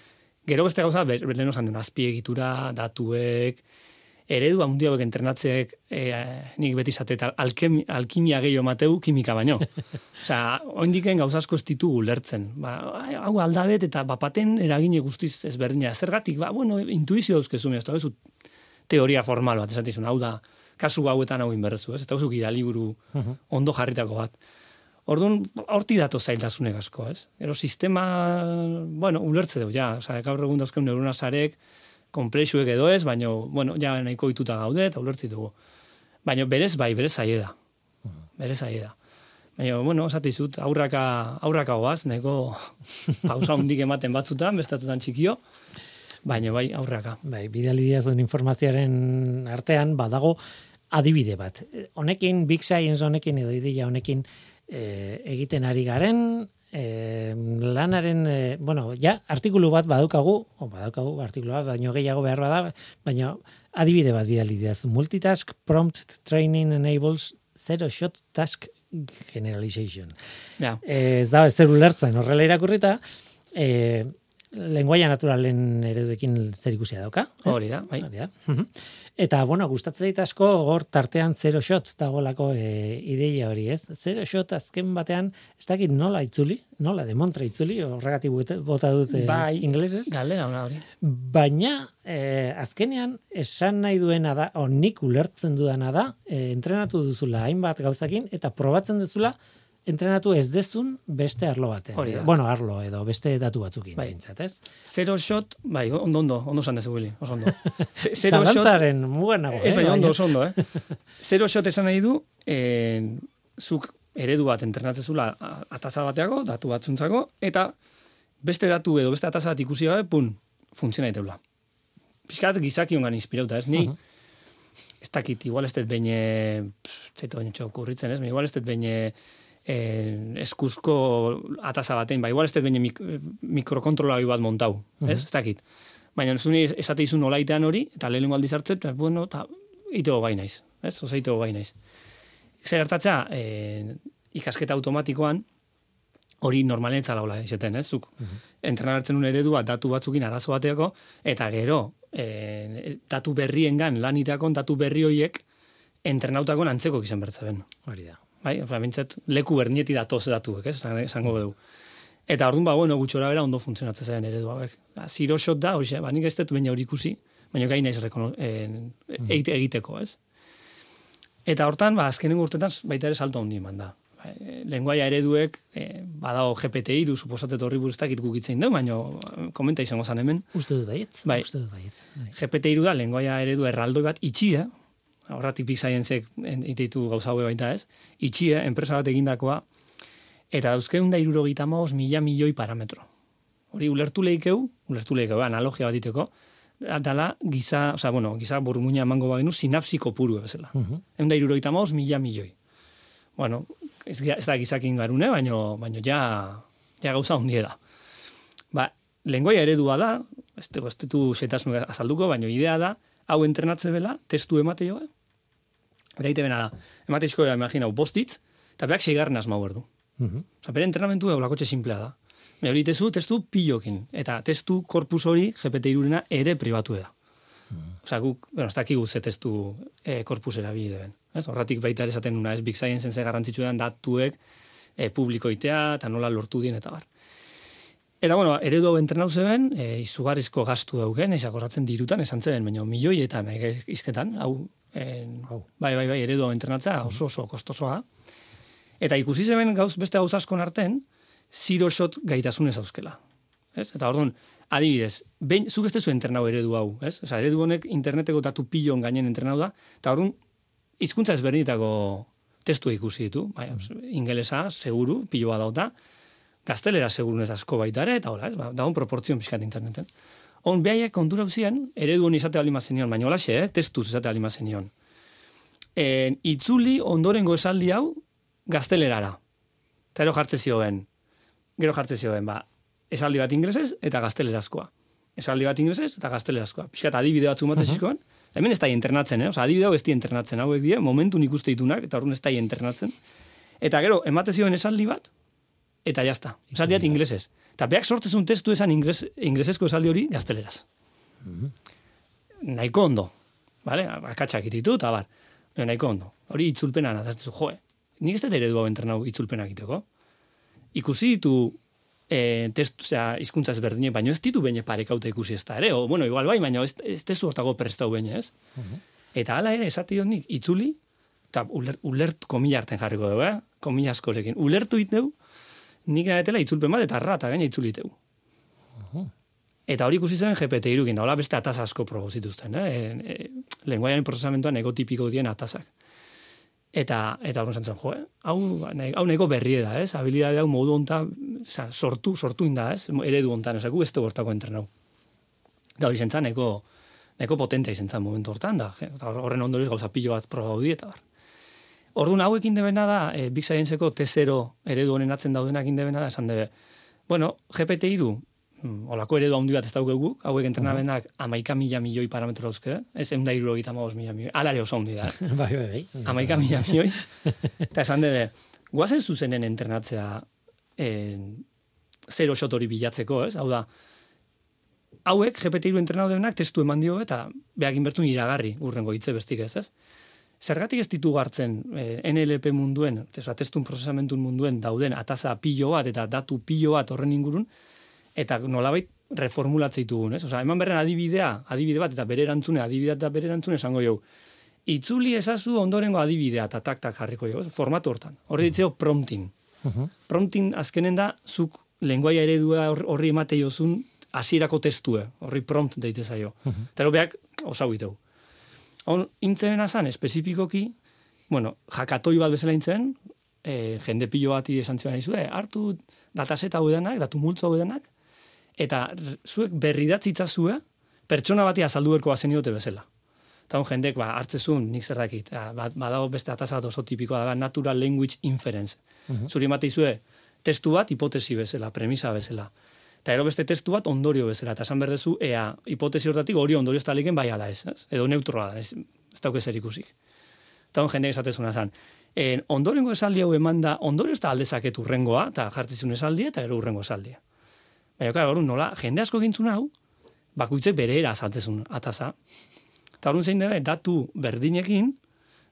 Gero beste gauza, ber, ber leheno zan azpiegitura, datuek, eredu handia hauek entrenatzeek e, nik beti zate alkimia gehiago mateu kimika baino. Osea, oindiken gauza asko ez ditugu lertzen. Ba, hau aldadet eta bapaten eragine guztiz ezberdina. Zergatik, ba, bueno, intuizio dauzkezu, ez da, teoria formal bat, esatizun, hau da, kasu hauetan hau inberrezu, ez? Eta hau liburu ondo jarritako bat. Orduan, horti dato zailtasunek asko, ez? Ero sistema, bueno, ulertze dugu, ja, oza, gaur egun dauzkeun neurona zarek, komplexuek edo ez, baina, bueno, ja nahiko ituta gaude, eta ulertzi dugu. Baina berez bai, berez zaie da. Berez zaie da. Baina, bueno, osati zut, aurraka, aurraka goaz, neko pausa hundik ematen batzutan, bestatutan txikio, baina bai, aurraka. Bai, bidali diazun informazioaren artean, badago, adibide bat. Honekin, Big Science honekin, edo ideia honekin, e, egiten ari garen, e, lanaren, e, bueno, ja, artikulu bat badaukagu, o badaukagu artikulu bat, baino gehiago behar bada, baina adibide bat bidali diaz. Multitask prompt training enables zero shot task generalization. Ja. E, ez da, ez zer ulertzen, horrela irakurrita, e, lenguaia naturalen ereduekin zer ikusia dauka. Hori da, bai. Eta, bueno, gustatzen zait asko, gor tartean zero shot dagolako e, ideia hori, ez? Zero shot azken batean, ez dakit nola itzuli, nola demontra itzuli, horregatik bota dut e, bai, inglesez. Galdera hori. Baina, e, azkenean, esan nahi duena da, o nik ulertzen dudana da, e, entrenatu duzula hainbat gauzakin, eta probatzen duzula, entrenatu ez dezun beste arlo batean. Hori Bueno, arlo edo beste datu batzukin. Bai. Bintzat, ez? Zero shot, bai, ondo, ondo, ondo zan dezu, Willy, oso ondo. Zero Zalantzaren mugan nago. Ez bai, ondo, oso ondo, eh? Zero shot esan nahi du, eh, zuk eredu bat entrenatzezula ataza bateako, datu batzuntzako, eta beste datu edo beste ataza bat ikusi gabe, pun, funtziona iteula. Piskat gizaki ongan inspirauta, ez? Ni, uh -huh. ez dakit, igual ez dut baina, zaitu baina txau kurritzen, ez? Igual ez dut baina, eh, eskuzko ataza batein, ba, igual ez dut baina mik mikrokontrolari bat montau, uh -huh. ez? Ez dakit. Baina zuni esate izun olaitean hori, eta lehen aldiz hartzen, eta bueno, eta itego gai naiz, ez? Oza, itego gai naiz. Zer hartatzea, eh, ikasketa automatikoan, hori normalen etzala izaten, ez? Zuk, uh -huh. entrenartzen un eredua datu batzukin arazo bateako, eta gero, eh, datu berriengan, laniteakon datu berri horiek, entrenautakon antzeko izan bertzen. Hori da bai, oza, bintzat, leku bernieti datoz datuek, ez, esango dugu. Eta orduan, ba, bueno, gutxora bera ondo funtzionatzen zaren eredu hauek. Ba, zero shot da, hori, ba, nik ez dut baina hori ikusi, baina gai naiz rekono, eite egiteko, ez. Eta hortan, ba, azkenen urtetan, baita ere salto handi eman da. Ba, lenguaia ereduek, e, badao GPT-iru, suposatet horri buruztak itgukitzen dugu, baina komenta izango zan hemen. Uste dut baietz, bai. uste dut baietz. Bai. GPT-iru da, lenguaia eredu erraldoi bat itxia, horratik big scienceek ititu gauza haue baita ez, itxie, enpresa bat egindakoa, eta dauzkeun da irurogita mila milioi parametro. Hori ulertu lehikeu, ulertu lehikeu, analogia bat iteko, dala giza, oza, bueno, giza burmuina emango bagenu sinapsiko puru bezala. Uh -huh. Egun da irurogita mila milioi. Bueno, ez, ez da gizakin garune, baino, baino ja, ja gauza hundiera. Ba, lenguaia eredua da, ez dugu zetasun azalduko, baino idea da, hau entrenatze bela, testu emate joa, eta egite bena da, emate izko, imaginau, bostitz, eta behak seigarren asma du. Uh -huh. Osa, bere entrenamentu edo lakotxe simplea da. Me hori testu, testu pilokin, eta testu korpus hori, GPT irurena, ere privatu da. Uh -huh. Osa, guk, bueno, ez dakik ze testu e, korpus erabili deben. Ez? Horratik baita ere esaten una, ez Big Science ze garrantzitsu datuek e, publikoitea, eta nola lortu dien, eta bar. Eta, bueno, eredu hau entrenau zeben, e, izugarrizko gastu dauken, ezakorratzen dirutan, esan zeben, baina milioietan e, izketan, hau, en, bai, bai, bai, eredu hau entrenatza, oso oso kostosoa. Eta ikusi zeben gauz, beste gauz askon arten, zero shot gaitasunez auskela. Ez? Eta orduan, adibidez, behin, zuk ez entrenau eredu hau, ez? Osa, eredu honek interneteko datu pilon gainen entrenau da, eta orduan, hizkuntza ezberdinetako testu ikusi ditu, bai, ingelesa, seguru, piloa dauta, gaztelera segurun asko baita ere, eta hola, ez, ba, dagoen proportzion pixkat interneten. On, behaiek kontura uzien, eredu honi izate alima zenion, baina hola xe, eh, testuz izate alima zenion. E, itzuli ondorengo esaldi hau gaztelerara. Eta ero jartze zioen, gero jartze zioen, ba, esaldi bat inglesez eta gaztelerazkoa. Esaldi bat inglesez eta gaztelerazkoa. Piskat adibide batzu mate zizkoan, hemen ez da internatzen, eh? Osa, adibide hau ez di internatzen, hauek die, momentu ikuste ditunak, eta horren ez da internatzen. Eta gero, emate zioen esaldi bat, eta jazta. Esaldiat inglesez. Eta beak sortzezun testu esan ingles, inglesesko esaldi hori gazteleraz. Mm -hmm. Naiko ondo. Vale? Akatsak ititu, eta bar. Nahiko naiko ondo. Hori itzulpena nadaztezu, joe. Nik ez dut ere du entrenau itzulpena egiteko. Ikusi ditu e, testu, zera, izkuntza ezberdine, baina ez ditu baina parekauta ikusi ez da, ere? O, bueno, igual bai, baina ez, ez tezu hortago prestau baina, ez? Mhm. Eta hala ere, esati nik itzuli, eta ulert, ulert komila harten jarriko dugu, eh? Komila askorekin. Ulertu itneu, nik nahetela itzulpen bat eta rata gaina itzuliteu. Eta hori ikusi zen GPT irukin, da hola beste ataz asko probo zituzten, eh? E, e, lenguaian prozesamentuan ego tipiko dien atazak. Eta, eta hori zentzen, jo, eh? hau, hau neko berri da, ez? Habilidade hau modu onta, sortu, sortu inda, ez? Eredu ontan, esaku beste bortako entrenau. Da hori zentzen, neko, neko potentea izen momentu hortan, da, horren ondoriz gauza pilo bat proba eta bar. Orduan hauekin debena da, e, Big Science-eko T0 eredu honen atzen daudenak indebena da, esan debe. Bueno, GPT-iru, mm, olako eredu handi bat ez daukegu, hauek entrenamenak amaika mila milioi parametro dauzke, ez egun da iru egita maoz mila milioi, alare oso handi da. bai, bai, bai. Amaika mila milioi. Eta esan debe, guazen zuzenen entrenatzea e, zero shot hori bilatzeko, ez? Hau da, hauek GPT-ru entrenau denak testu eman dio eta beak inbertun iragarri urrengo hitze bestik ez, ez? Zergatik ez ditu hartzen eh, NLP munduen, tesa, testun prozesamentun munduen dauden ataza pilo bat eta datu pilo bat horren ingurun, eta nolabait reformulatzea ditugun, ez? Osa, eman berren adibidea, adibide bat, eta bere erantzune, adibidea eta bere erantzune esango jau. Itzuli ezazu ondorengo adibidea eta tak-tak jarriko jau, formatu hortan. Horri ditzeo prompting. Prompting azkenen da, zuk lenguaia eredua horri emate jozun hasierako testue, horri prompt deite zaio. Uh -huh. Tero beak, osau. On, intzen azan, espezifikoki, bueno, jakatoi bat bezala intzen, e, jende pilo bati esan zion izue, hartu dataseta hau datu multzo hau eta zuek berri zue, pertsona bati azaldu berko bazen bezala. Eta hon jendek, ba, hartzezun, nik zer dakit, ba, badago beste atasa oso tipikoa da, natural language inference. Uh -huh. Zuri izue, testu bat hipotesi bezala, premisa bezala. Eta ero beste testu bat ondorio bezala, eta esan berdezu, ea, hipotesi hortatik hori ondorio ez taliken bai ala ez, ez? edo neutroa da, ez, ez dauk ezer ikusik. Eta hon jendek esatezuna zan, en, ondorengo esaldi hau eman da, ondorio ez da aldezaket urrengoa, eta jartzizun esaldia, eta gero urrengo esaldia. Baina, klar, hori nola, jende asko gintzun hau, bakuitzek bere era azaltezun ataza. Eta hori zein dira, datu berdinekin,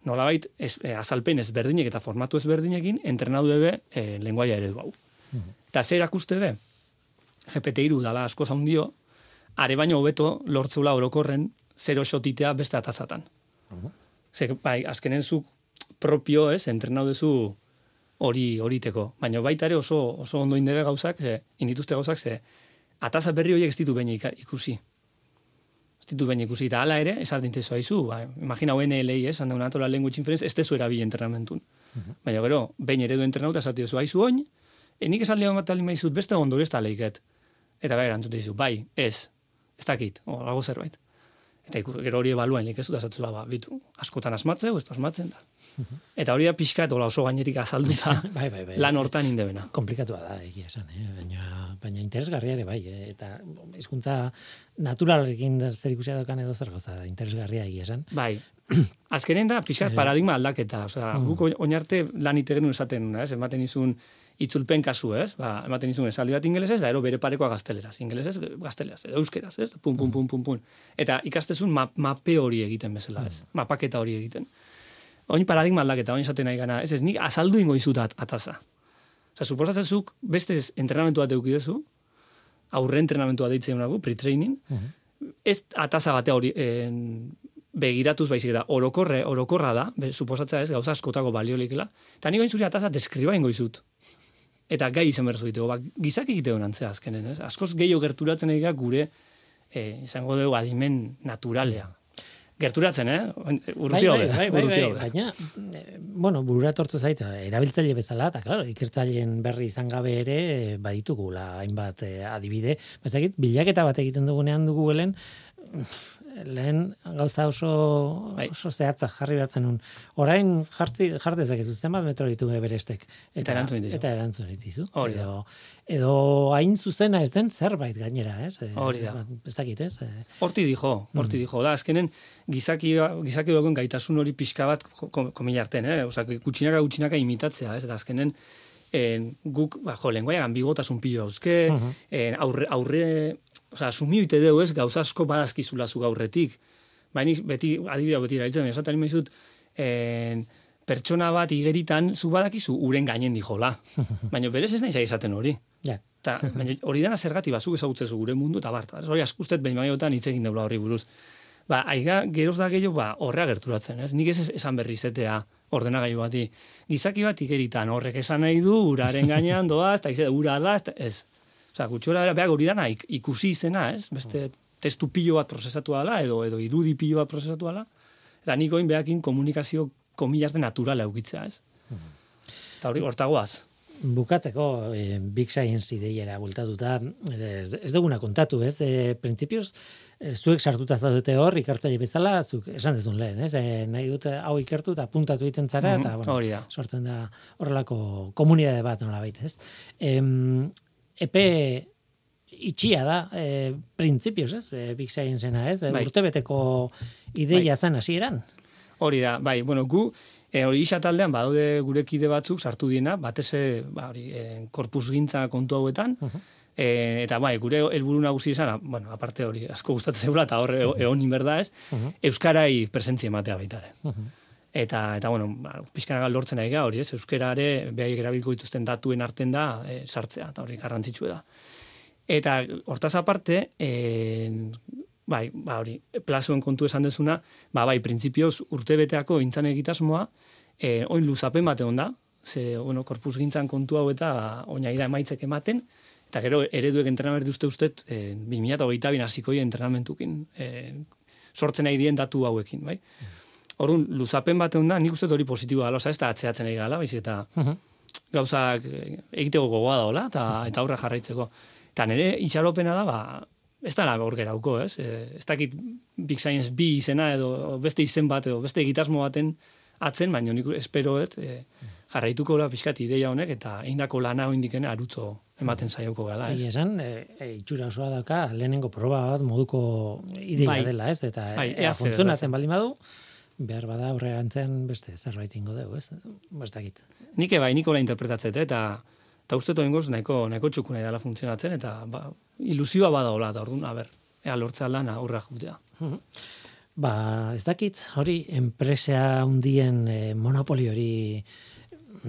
nola bait, ez, e, azalpen ez berdinek eta formatu ez berdinekin, entrenatu debe e, lenguaia eredu hau. Mhm. Eta zer akuste be, GPT-iru dala asko zaundio, are baino hobeto lortzula orokorren zero xotitea beste atazatan. Uh -huh. bai, azkenen zuk propio ez, entrenatu dezu hori horiteko. Baina baita ere oso oso ondo indebe gauzak, ze, indituzte gauzak, ze, ataza berri horiek ez ditu baina ikusi. Ez ditu baina ikusi. Eta ala ere, ez ardinte zoa izu. Ba, imagina UN LA, ez, handa natural language inference, ez tezu erabili entrenamentu. Uh Baina gero, bain eredu entrenauta, ez ardinte zoa izu oin, enik esan lehon bat alima izut beste ondo ez taleiket. Eta bai, erantzute izu, bai, ez, ez dakit, o, lago zerbait. Eta gero hori ebaluain, ez du da zatu ba, bitu, askotan asmatzeu, ez asmatzen da. Eta hori da pixka oso gainetik azalduta bai, bai, bai, lan hortan indebena. Komplikatua da, egia esan, eh? baina, baina interesgarria ere bai, eh? eta hizkuntza naturalekin zer ikusia dokan edo zer goza, interesgarria egia esan. Bai, azkenen da pixka eh. paradigma aldaketa, osea, mm. guk oinarte lan itegen esaten, ez? ematen izun itzulpen kasu, ez? Ba, ematen izun esaldi bat ingelesez, da ero bere parekoa gazteleraz, ingelesez, gazteleraz, edo euskeraz, ez? Pum, pum, pum, pum, pum. Eta ikastezun mape hori egiten bezala, ez? Mm. Mapaketa hori egiten oin paradigma aldaketa, oin esaten nahi gana, ez ez, nik azaldu ingo izutat ataza. Osa, suposatzen zuk, beste entrenamentu bat eukidezu, aurre entrenamentua deitzen nago, pre-training, mhm. ez ataza bate hori en, begiratuz baizik eta orokorre, orokorra da, be, suposatzea ez, gauza askotako baliolikela, eta niko zuri ataza deskriba ingo izut. Eta gai izan berzu ditego, ba, gizak egite honantzea azkenen, ez? Askoz gehiago gerturatzen egitea gure, eh, izango dugu adimen naturalea gerturatzen, eh? Urruti bai, bai, bai, bai, baina, eh, bueno, burura tortu zaita, erabiltzaile bezala, eta, claro, ikertzaileen berri izan gabe ere, baditugula hainbat eh, adibide. Bazakit, bilaketa bat egiten dugunean dugu helen, lehen gauza oso, bai. oso zehatza jarri behartzen nun. Orain jarti, jartezak ez zenbat metro ditu berestek. Eta, erantzun dituzu. Eta erantzun dituzu. Edo, edo hain zuzena ez den zerbait gainera, ez? E, hori da. Ez dakit, ez? E, horti dijo, horti mm. dijo. Da, azkenen gizaki, gizaki dagoen gaitasun hori pixka bat komilarten, eh? Osa, gutxinaka gutxinaka imitatzea, ez? Eta azkenen en, guk, ba, jo, lenguaia ambigotasun pilo hauzke, uh en, aurre, aurre Osa, asumio ite deu ez, gauza asko badazkizula zu gaurretik. Baina, beti, adibidea beti eraitzen, esaten imezut, en, pertsona bat igeritan, zu badakizu uren gainen dijola. Baina berez ez nahi izaten hori. Ja. Ta, baina hori dena zergati bazuk ezagutzezu gure mundu, eta bart, hori askustet behin maiotan hitz egin deula horri buruz. Ba, aiga, geroz da gehiago, ba, horrea gerturatzen, ez? Nik ez esan berri zetea ordenagailu bati. Gizaki bat igeritan, horrek esan nahi du, uraren gainean doaz, eta ura da, ez, Osa, gutxora era, hori dana ikusi izena, ez? Beste testu pilo bat prozesatu ala, edo, edo irudi pilo bat prozesatu ala. Eta nikoin behakin komunikazio komilarte naturala eukitzea, ez? Eta hori, hortagoaz. Bukatzeko, e, Big Science ideiera bultatuta, ez, ez duguna kontatu, ez? E, Printzipioz, e, zuek sartuta zaudete hor, ikartzaile bezala, zuk esan dezun lehen, ez? E, nahi dute hau ikertu eta puntatu egiten zara, mm -hmm. eta bueno, sortzen da horrelako komunidade bat nola baita, ez? E, epe itxia da, e, printzipioz, ez? E, Big Science-ena, ez? E, bai. Urte beteko ideia bai. zen hasieran. Hori da, bai, bueno, gu E, hori isa taldean, badaude gure kide batzuk sartu diena, batez ba, hori, e, korpus gintza kontu hauetan, e, eta bai, gure helburu nagusi izan, bueno, aparte hori, asko gustatzen zeula, eta horre egon inberda ez, Euskarai presentzia ematea baita ere. Eta, eta bueno, ba, pizkana lortzen ari hori, ez, Euskarare behaiek erabilko dituzten datuen arten da e, sartzea, eta hori garrantzitsua da. Eta hortaz aparte, e, bai, ba hori, plazuen kontu esan dezuna, ba bai, printzipioz urtebeteako intzan egitasmoa, e, oin luzapen bat egon da, ze, bueno, korpus gintzan kontu hau eta oinaira emaitzek ematen, eta gero ereduek entrenamentu uste uste, e, 2008 bin hasiko entrenamentukin, e, sortzen nahi dien datu hauekin, bai? Horun, luzapen bat da, nik uste hori positiboa gala, ez da atzeatzen egin gala, baizik eta gauzak egiteko gogoa da, hola, eta, eta aurra jarraitzeko. Eta nire itxaropena da, ba, ez da hor gerauko, ez? E, ez dakit Big Science bi izena edo beste izen bat edo beste egitasmo baten atzen, baina nik espero et, e, jarraituko la pixkat ideia honek eta eindako lana hoindikene arutzo ematen saioko gala, ez? esan, e, e, itxura osoa dauka, lehenengo proba bat moduko ideia bai. dela, ez? Eta bai, e, funtzionatzen baldin badu, behar bada aurrerantzen beste zerbait ingo dugu, ez? Ez dakit. Nik bai, nikola interpretatzet, eta eta uste toen goz, nahiko, nahiko txukuna dela funtzionatzen, eta ba, ilusioa bada hola, eta orduan, ber, ea lortzea lana aurra jutea. Mhm. Ba, ez dakit, hori, enpresa hundien e, monopoli hori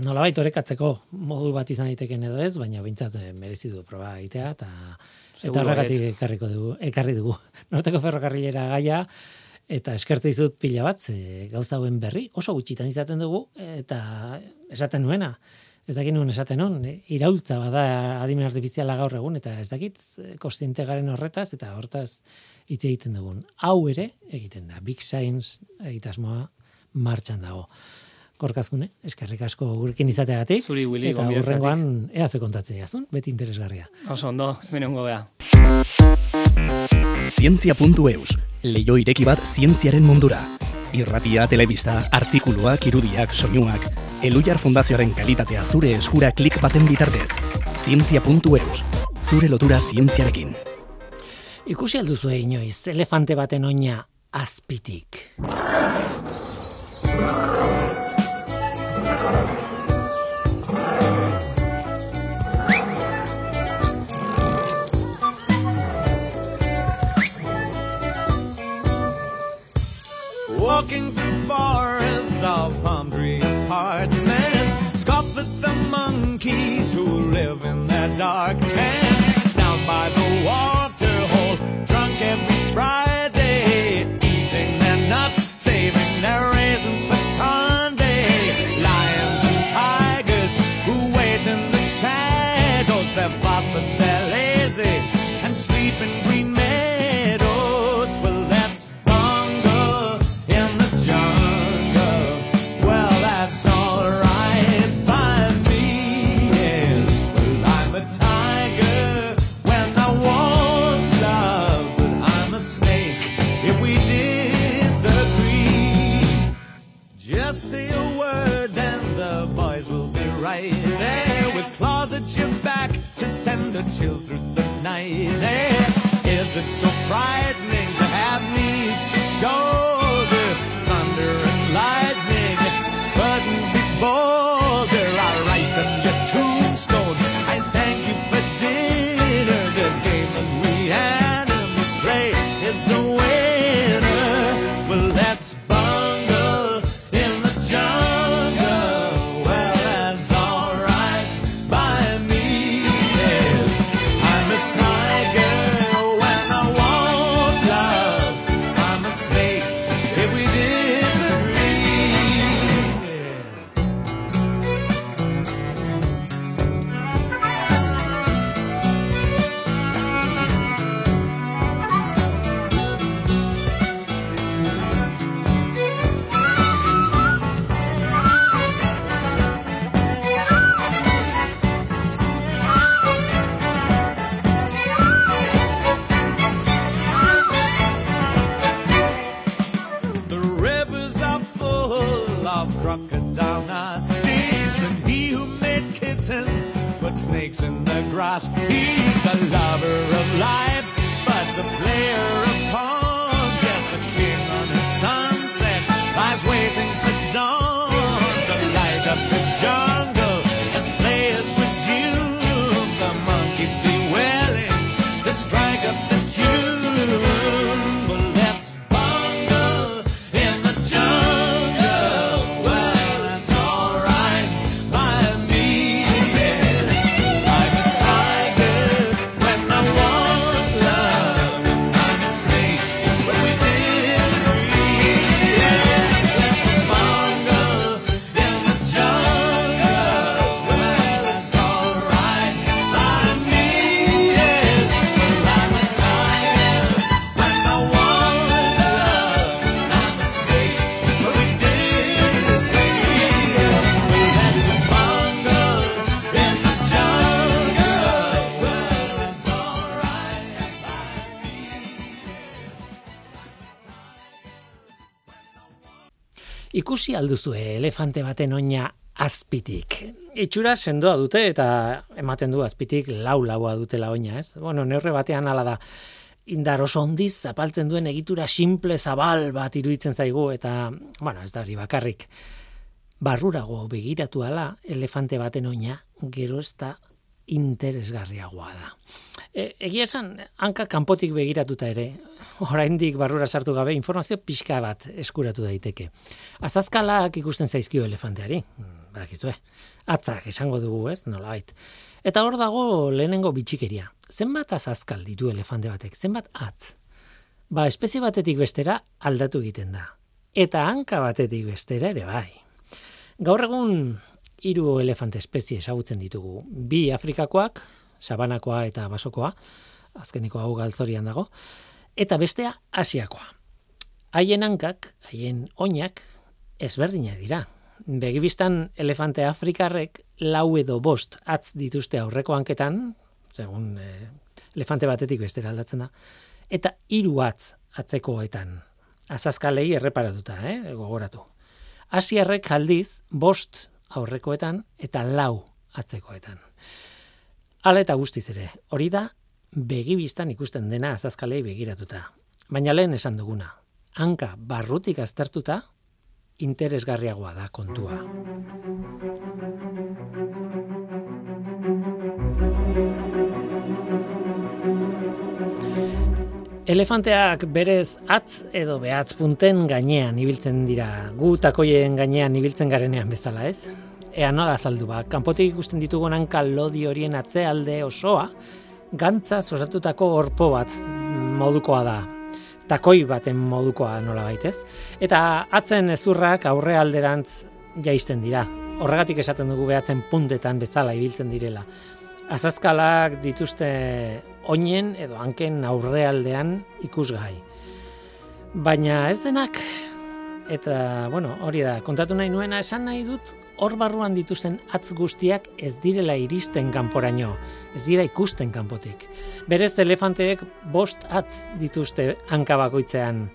nola baita horrekatzeko modu bat izan daiteken edo ez, baina bintzat e, merezi du proba egitea, eta eta horregatik ekarriko dugu, ekarri dugu. Norteko ferrokarrilera gaia, eta eskertu dizut pila bat, ze, gauza hauen berri, oso gutxitan izaten dugu, eta esaten nuena, ez dakit nuen esaten hon, iraultza bada adimen artifiziala gaur egun, eta ez dakit kostiente garen horretaz, eta hortaz hitz egiten dugun. Hau ere egiten da, Big Science egitasmoa martxan dago. Korkazkune, eskerrik asko gurekin izateagatik. Zuri, Willy, eta hurrengoan, ea ze kontatzen jazun, beti interesgarria. Oso ondo, menengo beha. Zientzia.eus, leio ireki bat zientziaren mundura irratia, telebista, artikuluak, irudiak, soinuak, Elujar Fundazioaren kalitatea zure eskura klik baten bitartez. Zientzia.eus, zure lotura zientziarekin. Ikusi alduzu inoiz, elefante baten oina azpitik. Walking through forests of palm tree apartments, scoff at the monkeys who live in their dark tents. Down by the water hole, drunk every Friday, Just say a word and the boys will be right there with claws at your back to send a chill through the night. Hey, is it so frightening to have me at your shoulder? Thunder and lightning couldn't be bolder. I'll write on your tombstone. He's a lover of life. Ikusi alduzue elefante baten oina azpitik. Itxura sendoa dute eta ematen du azpitik lau laua dutela oina, ez? Bueno, neurre batean hala da. Indar oso ondiz zapaltzen duen egitura simple zabal bat iruditzen zaigu eta, bueno, ez da hori bakarrik. Barrurago begiratu ala elefante baten oina, gero ez da interesgarriagoa da. E, egia esan, hanka kanpotik begiratuta ere, oraindik barrura sartu gabe informazio pixka bat eskuratu daiteke. Azazkalak ikusten zaizkio elefanteari, badakizue. Atzak esango dugu, ez? Nolabait. Eta hor dago lehenengo bitxikeria. Zenbat azazkal ditu elefante batek? Zenbat atz? Ba, espezie batetik bestera aldatu egiten da. Eta hanka batetik bestera ere bai. Gaur egun hiru elefante espezie ezagutzen ditugu. Bi Afrikakoak, sabanakoa eta basokoa, azkeniko hau galtzorian dago, eta bestea Asiakoa. Haien hankak, haien oinak, ezberdinak dira. Begibistan elefante afrikarrek lau edo bost atz dituzte aurreko hanketan, segun eh, elefante batetik bestera aldatzen da, eta hiru atz atzekoetan. Azazkalei erreparatuta, eh, gogoratu. Asiarrek aldiz bost aurrekoetan eta lau atzekoetan. Hala eta guztiz ere, hori da begibistan ikusten dena azazkalei begiratuta. Baina lehen esan duguna, hanka barrutik aztertuta, interesgarriagoa da kontua. Elefanteak berez atz edo behatz punten gainean ibiltzen dira, gu takoien gainean ibiltzen garenean bezala, ez? Ea nola azaldu ba, kanpotik ikusten ditugun hanka lodi horien atzealde osoa, gantza osatutako orpo bat modukoa da. Takoi baten modukoa nola baitez. Eta atzen ezurrak aurre alderantz jaisten dira. Horregatik esaten dugu behatzen puntetan bezala ibiltzen direla. Azazkalak dituzte oinen edo hanken aurrealdean ikusgai. Baina ez denak, eta bueno, hori da, kontatu nahi nuena esan nahi dut, hor barruan dituzten atz guztiak ez direla iristen kanporaino, ez dira ikusten kanpotik. Berez elefanteek bost atz dituzte hanka bakoitzean,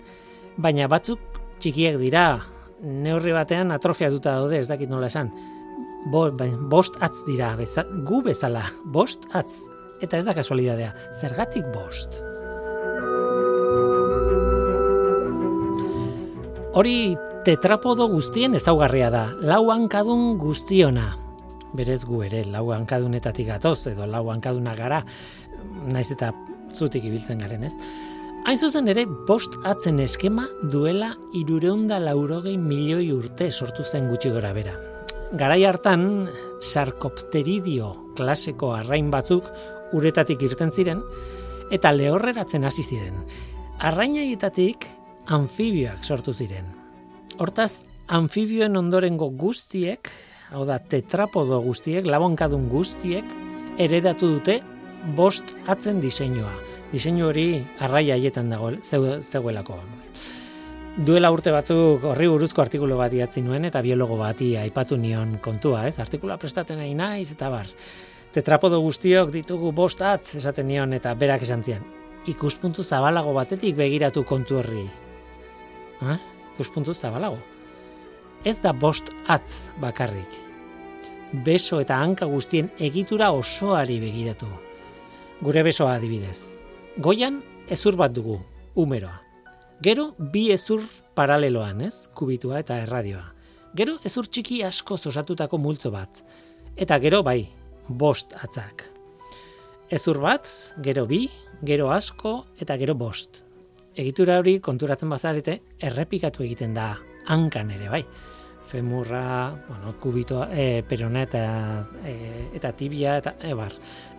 baina batzuk txikiak dira, neurri batean atrofiatuta daude, ez dakit nola esan. Bo, bost atz dira, beza, gu bezala, bost atz. Eta ez da kasualidadea, zergatik bost. Hori tetrapodo guztien ezaugarria da, lau hankadun guztiona. Berez gu ere, lau hankadunetatik gatoz, edo lau hankaduna gara, naiz eta zutik ibiltzen garen ez. Hain zuzen ere, bost atzen eskema duela irureunda laurogei milioi urte sortu zen gutxi gora bera. Garai hartan, sarkopteridio klaseko arrain batzuk uretatik irten ziren, eta lehorreratzen hasi ziren. Arrainaietatik anfibioak sortu ziren. Hortaz, anfibioen ondorengo guztiek, hau da, tetrapodo guztiek, labonkadun guztiek, eredatu dute bost atzen diseinua. Diseinu hori arraia haietan dago, zeu- zegoelako. Duela urte batzuk horri buruzko artikulu bat idatzi nuen eta biologo bati aipatu nion kontua, ez? Artikulua prestatzen nahi naiz eta bar. Tetrapodo guztiok ditugu bost atz esaten nion eta berak esan zian. Ikuspuntu zabalago batetik begiratu kontu horri. Ha? Ikuspuntu zabalago. Ez da bost atz bakarrik. Beso eta hanka guztien egitura osoari begiratu. Gure besoa adibidez. Goian ezur bat dugu, umeroa. Gero bi ezur paraleloan, ez? Kubitua eta erradioa. Gero ezur txiki asko osatutako multzo bat. Eta gero bai, bost atzak. Ezur bat, gero bi, gero asko eta gero bost. Egitura hori konturatzen bazarete errepikatu egiten da hankan ere bai. Femurra, bueno, kubito, e, perona eta, e, eta tibia eta ebar.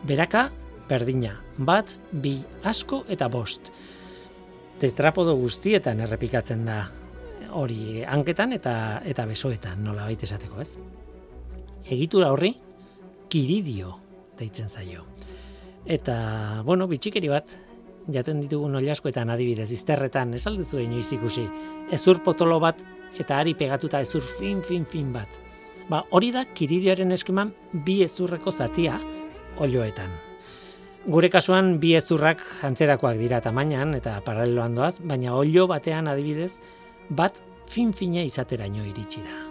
Beraka, berdina. Bat, bi, asko eta bost. Tetrapodo guztietan errepikatzen da hori hanketan eta eta besoetan nola baita esateko, ez? Egitura horri kiridio deitzen zaio. Eta, bueno, bitxikeri bat, jaten ditugun oliaskoetan adibidez, izterretan, ez alduzu inoiz ikusi, ezur potolo bat eta ari pegatuta ezur fin, fin, fin bat. Ba, hori da kiridioaren eskeman bi ezurreko zatia olioetan. Gure kasuan bi ezurrak jantzerakoak dira tamainan eta paraleloan doaz, baina olio batean adibidez, bat fin-fina izateraino iritsi da.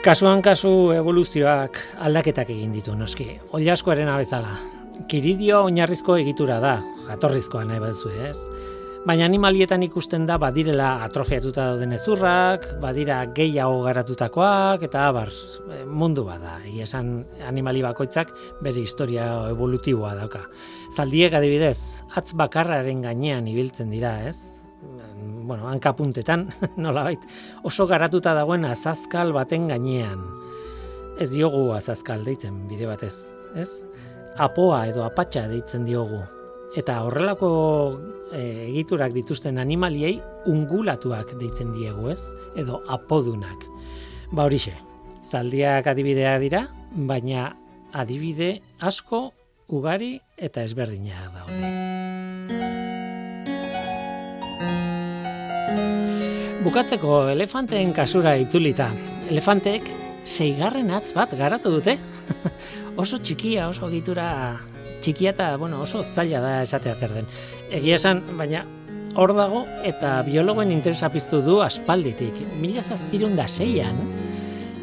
Kasuan kasu evoluzioak aldaketak egin ditu noski. Oilaskoaren abezala. Kiridio oinarrizko egitura da, jatorrizkoa nahi baduzu, ez? Baina animalietan ikusten da badirela atrofiatuta dauden ezurrak, badira gehiago garatutakoak eta abar e, mundu bada. Egia esan animali bakoitzak bere historia evolutiboa dauka. Zaldiek adibidez, atz bakarraren gainean ibiltzen dira, ez? Bueno, hankapuntetan, nolabait, oso garatuta dagoen azazkal baten gainean. Ez diogu azazkal deitzen bide batez, ez? Apoa edo apatxa deitzen diogu. Eta horrelako e, egiturak dituzten animaliei ungulatuak deitzen diegu, ez? Edo apodunak. Ba horixe, zaldiak adibidea dira, baina adibide asko, ugari eta ezberdinak daude. Bukatzeko elefanteen kasura itzulita. Elefanteek seigarren atz bat garatu dute. oso txikia, oso egitura txikia eta bueno, oso zaila da esatea zer den. Egia esan, baina hor dago eta biologoen interesa piztu du aspalditik. Mila zazpirun da seian,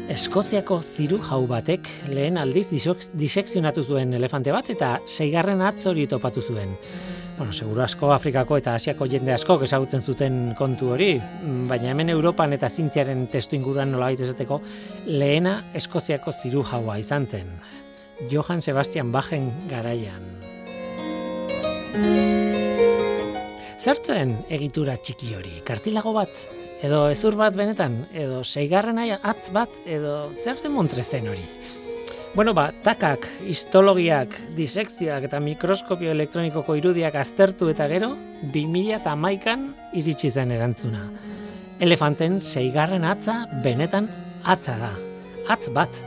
Eskoziako ziru jau batek lehen aldiz disekzionatu zuen elefante bat eta seigarren atz hori topatu zuen. Bueno, seguro asko Afrikako eta Asiako jende asko ezagutzen zuten kontu hori, mm, baina hemen Europan eta zintziaren testu inguruan nolabait esateko lehena Eskoziako ziru jaua izan zen. Johann Sebastian Bachen garaian. Zertzen egitura txiki hori? Kartilago bat? Edo ezur bat benetan? Edo seigarren atz bat? Edo zer demontre hori? Bueno, ba, takak, histologiak, disekzioak eta mikroskopio elektronikoko irudiak aztertu eta gero, 2000 eta amaikan iritsi zen erantzuna. Elefanten seigarren atza benetan atza da. Atz bat.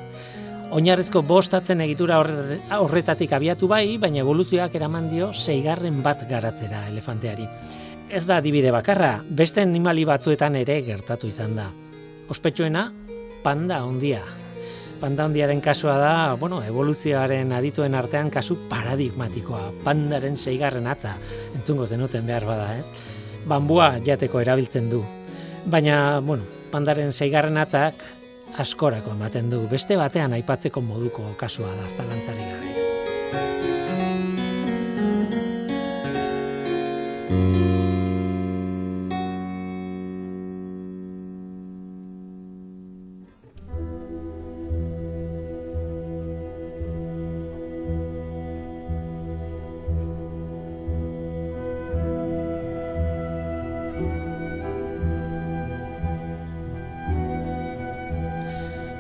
Oinarrizko bostatzen egitura horre- horretatik abiatu bai, baina evoluzioak eraman dio seigarren bat garatzera elefanteari. Ez da adibide bakarra, beste animali batzuetan ere gertatu izan da. Ospetsuena, panda ondia. Panda ondiaren kasua da, bueno, evoluzioaren adituen artean kasu paradigmatikoa. Pandaren seigarren atza, entzungo zenuten behar bada, ez? Bambua jateko erabiltzen du. Baina, bueno, pandaren seigarren atzak askorako ematen du. Beste batean aipatzeko moduko kasua da, zalantzari gabe.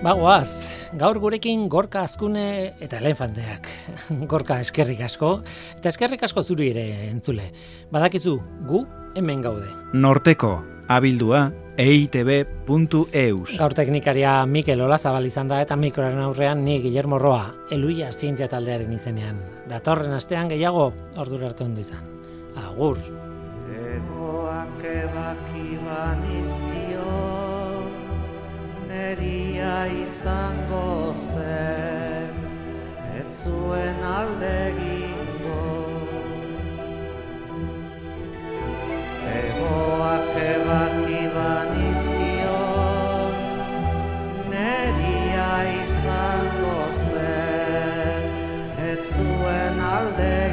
Bagoaz, gaur gurekin gorka azkune eta elefanteak. Gorka eskerrik asko, eta eskerrik asko zuri ere entzule. Badakizu, gu hemen gaude. Norteko, abildua, eitb.eus. Gaur teknikaria Mikel Olazabal izan da eta mikroaren aurrean ni Guillermo Roa, eluia zientzia taldearen izenean. Datorren astean gehiago, ordura arte ondo izan. Agur. bera izango zen, ez zuen alde egingo. Egoak ebaki banizkion, neria izango zen, ez zuen alde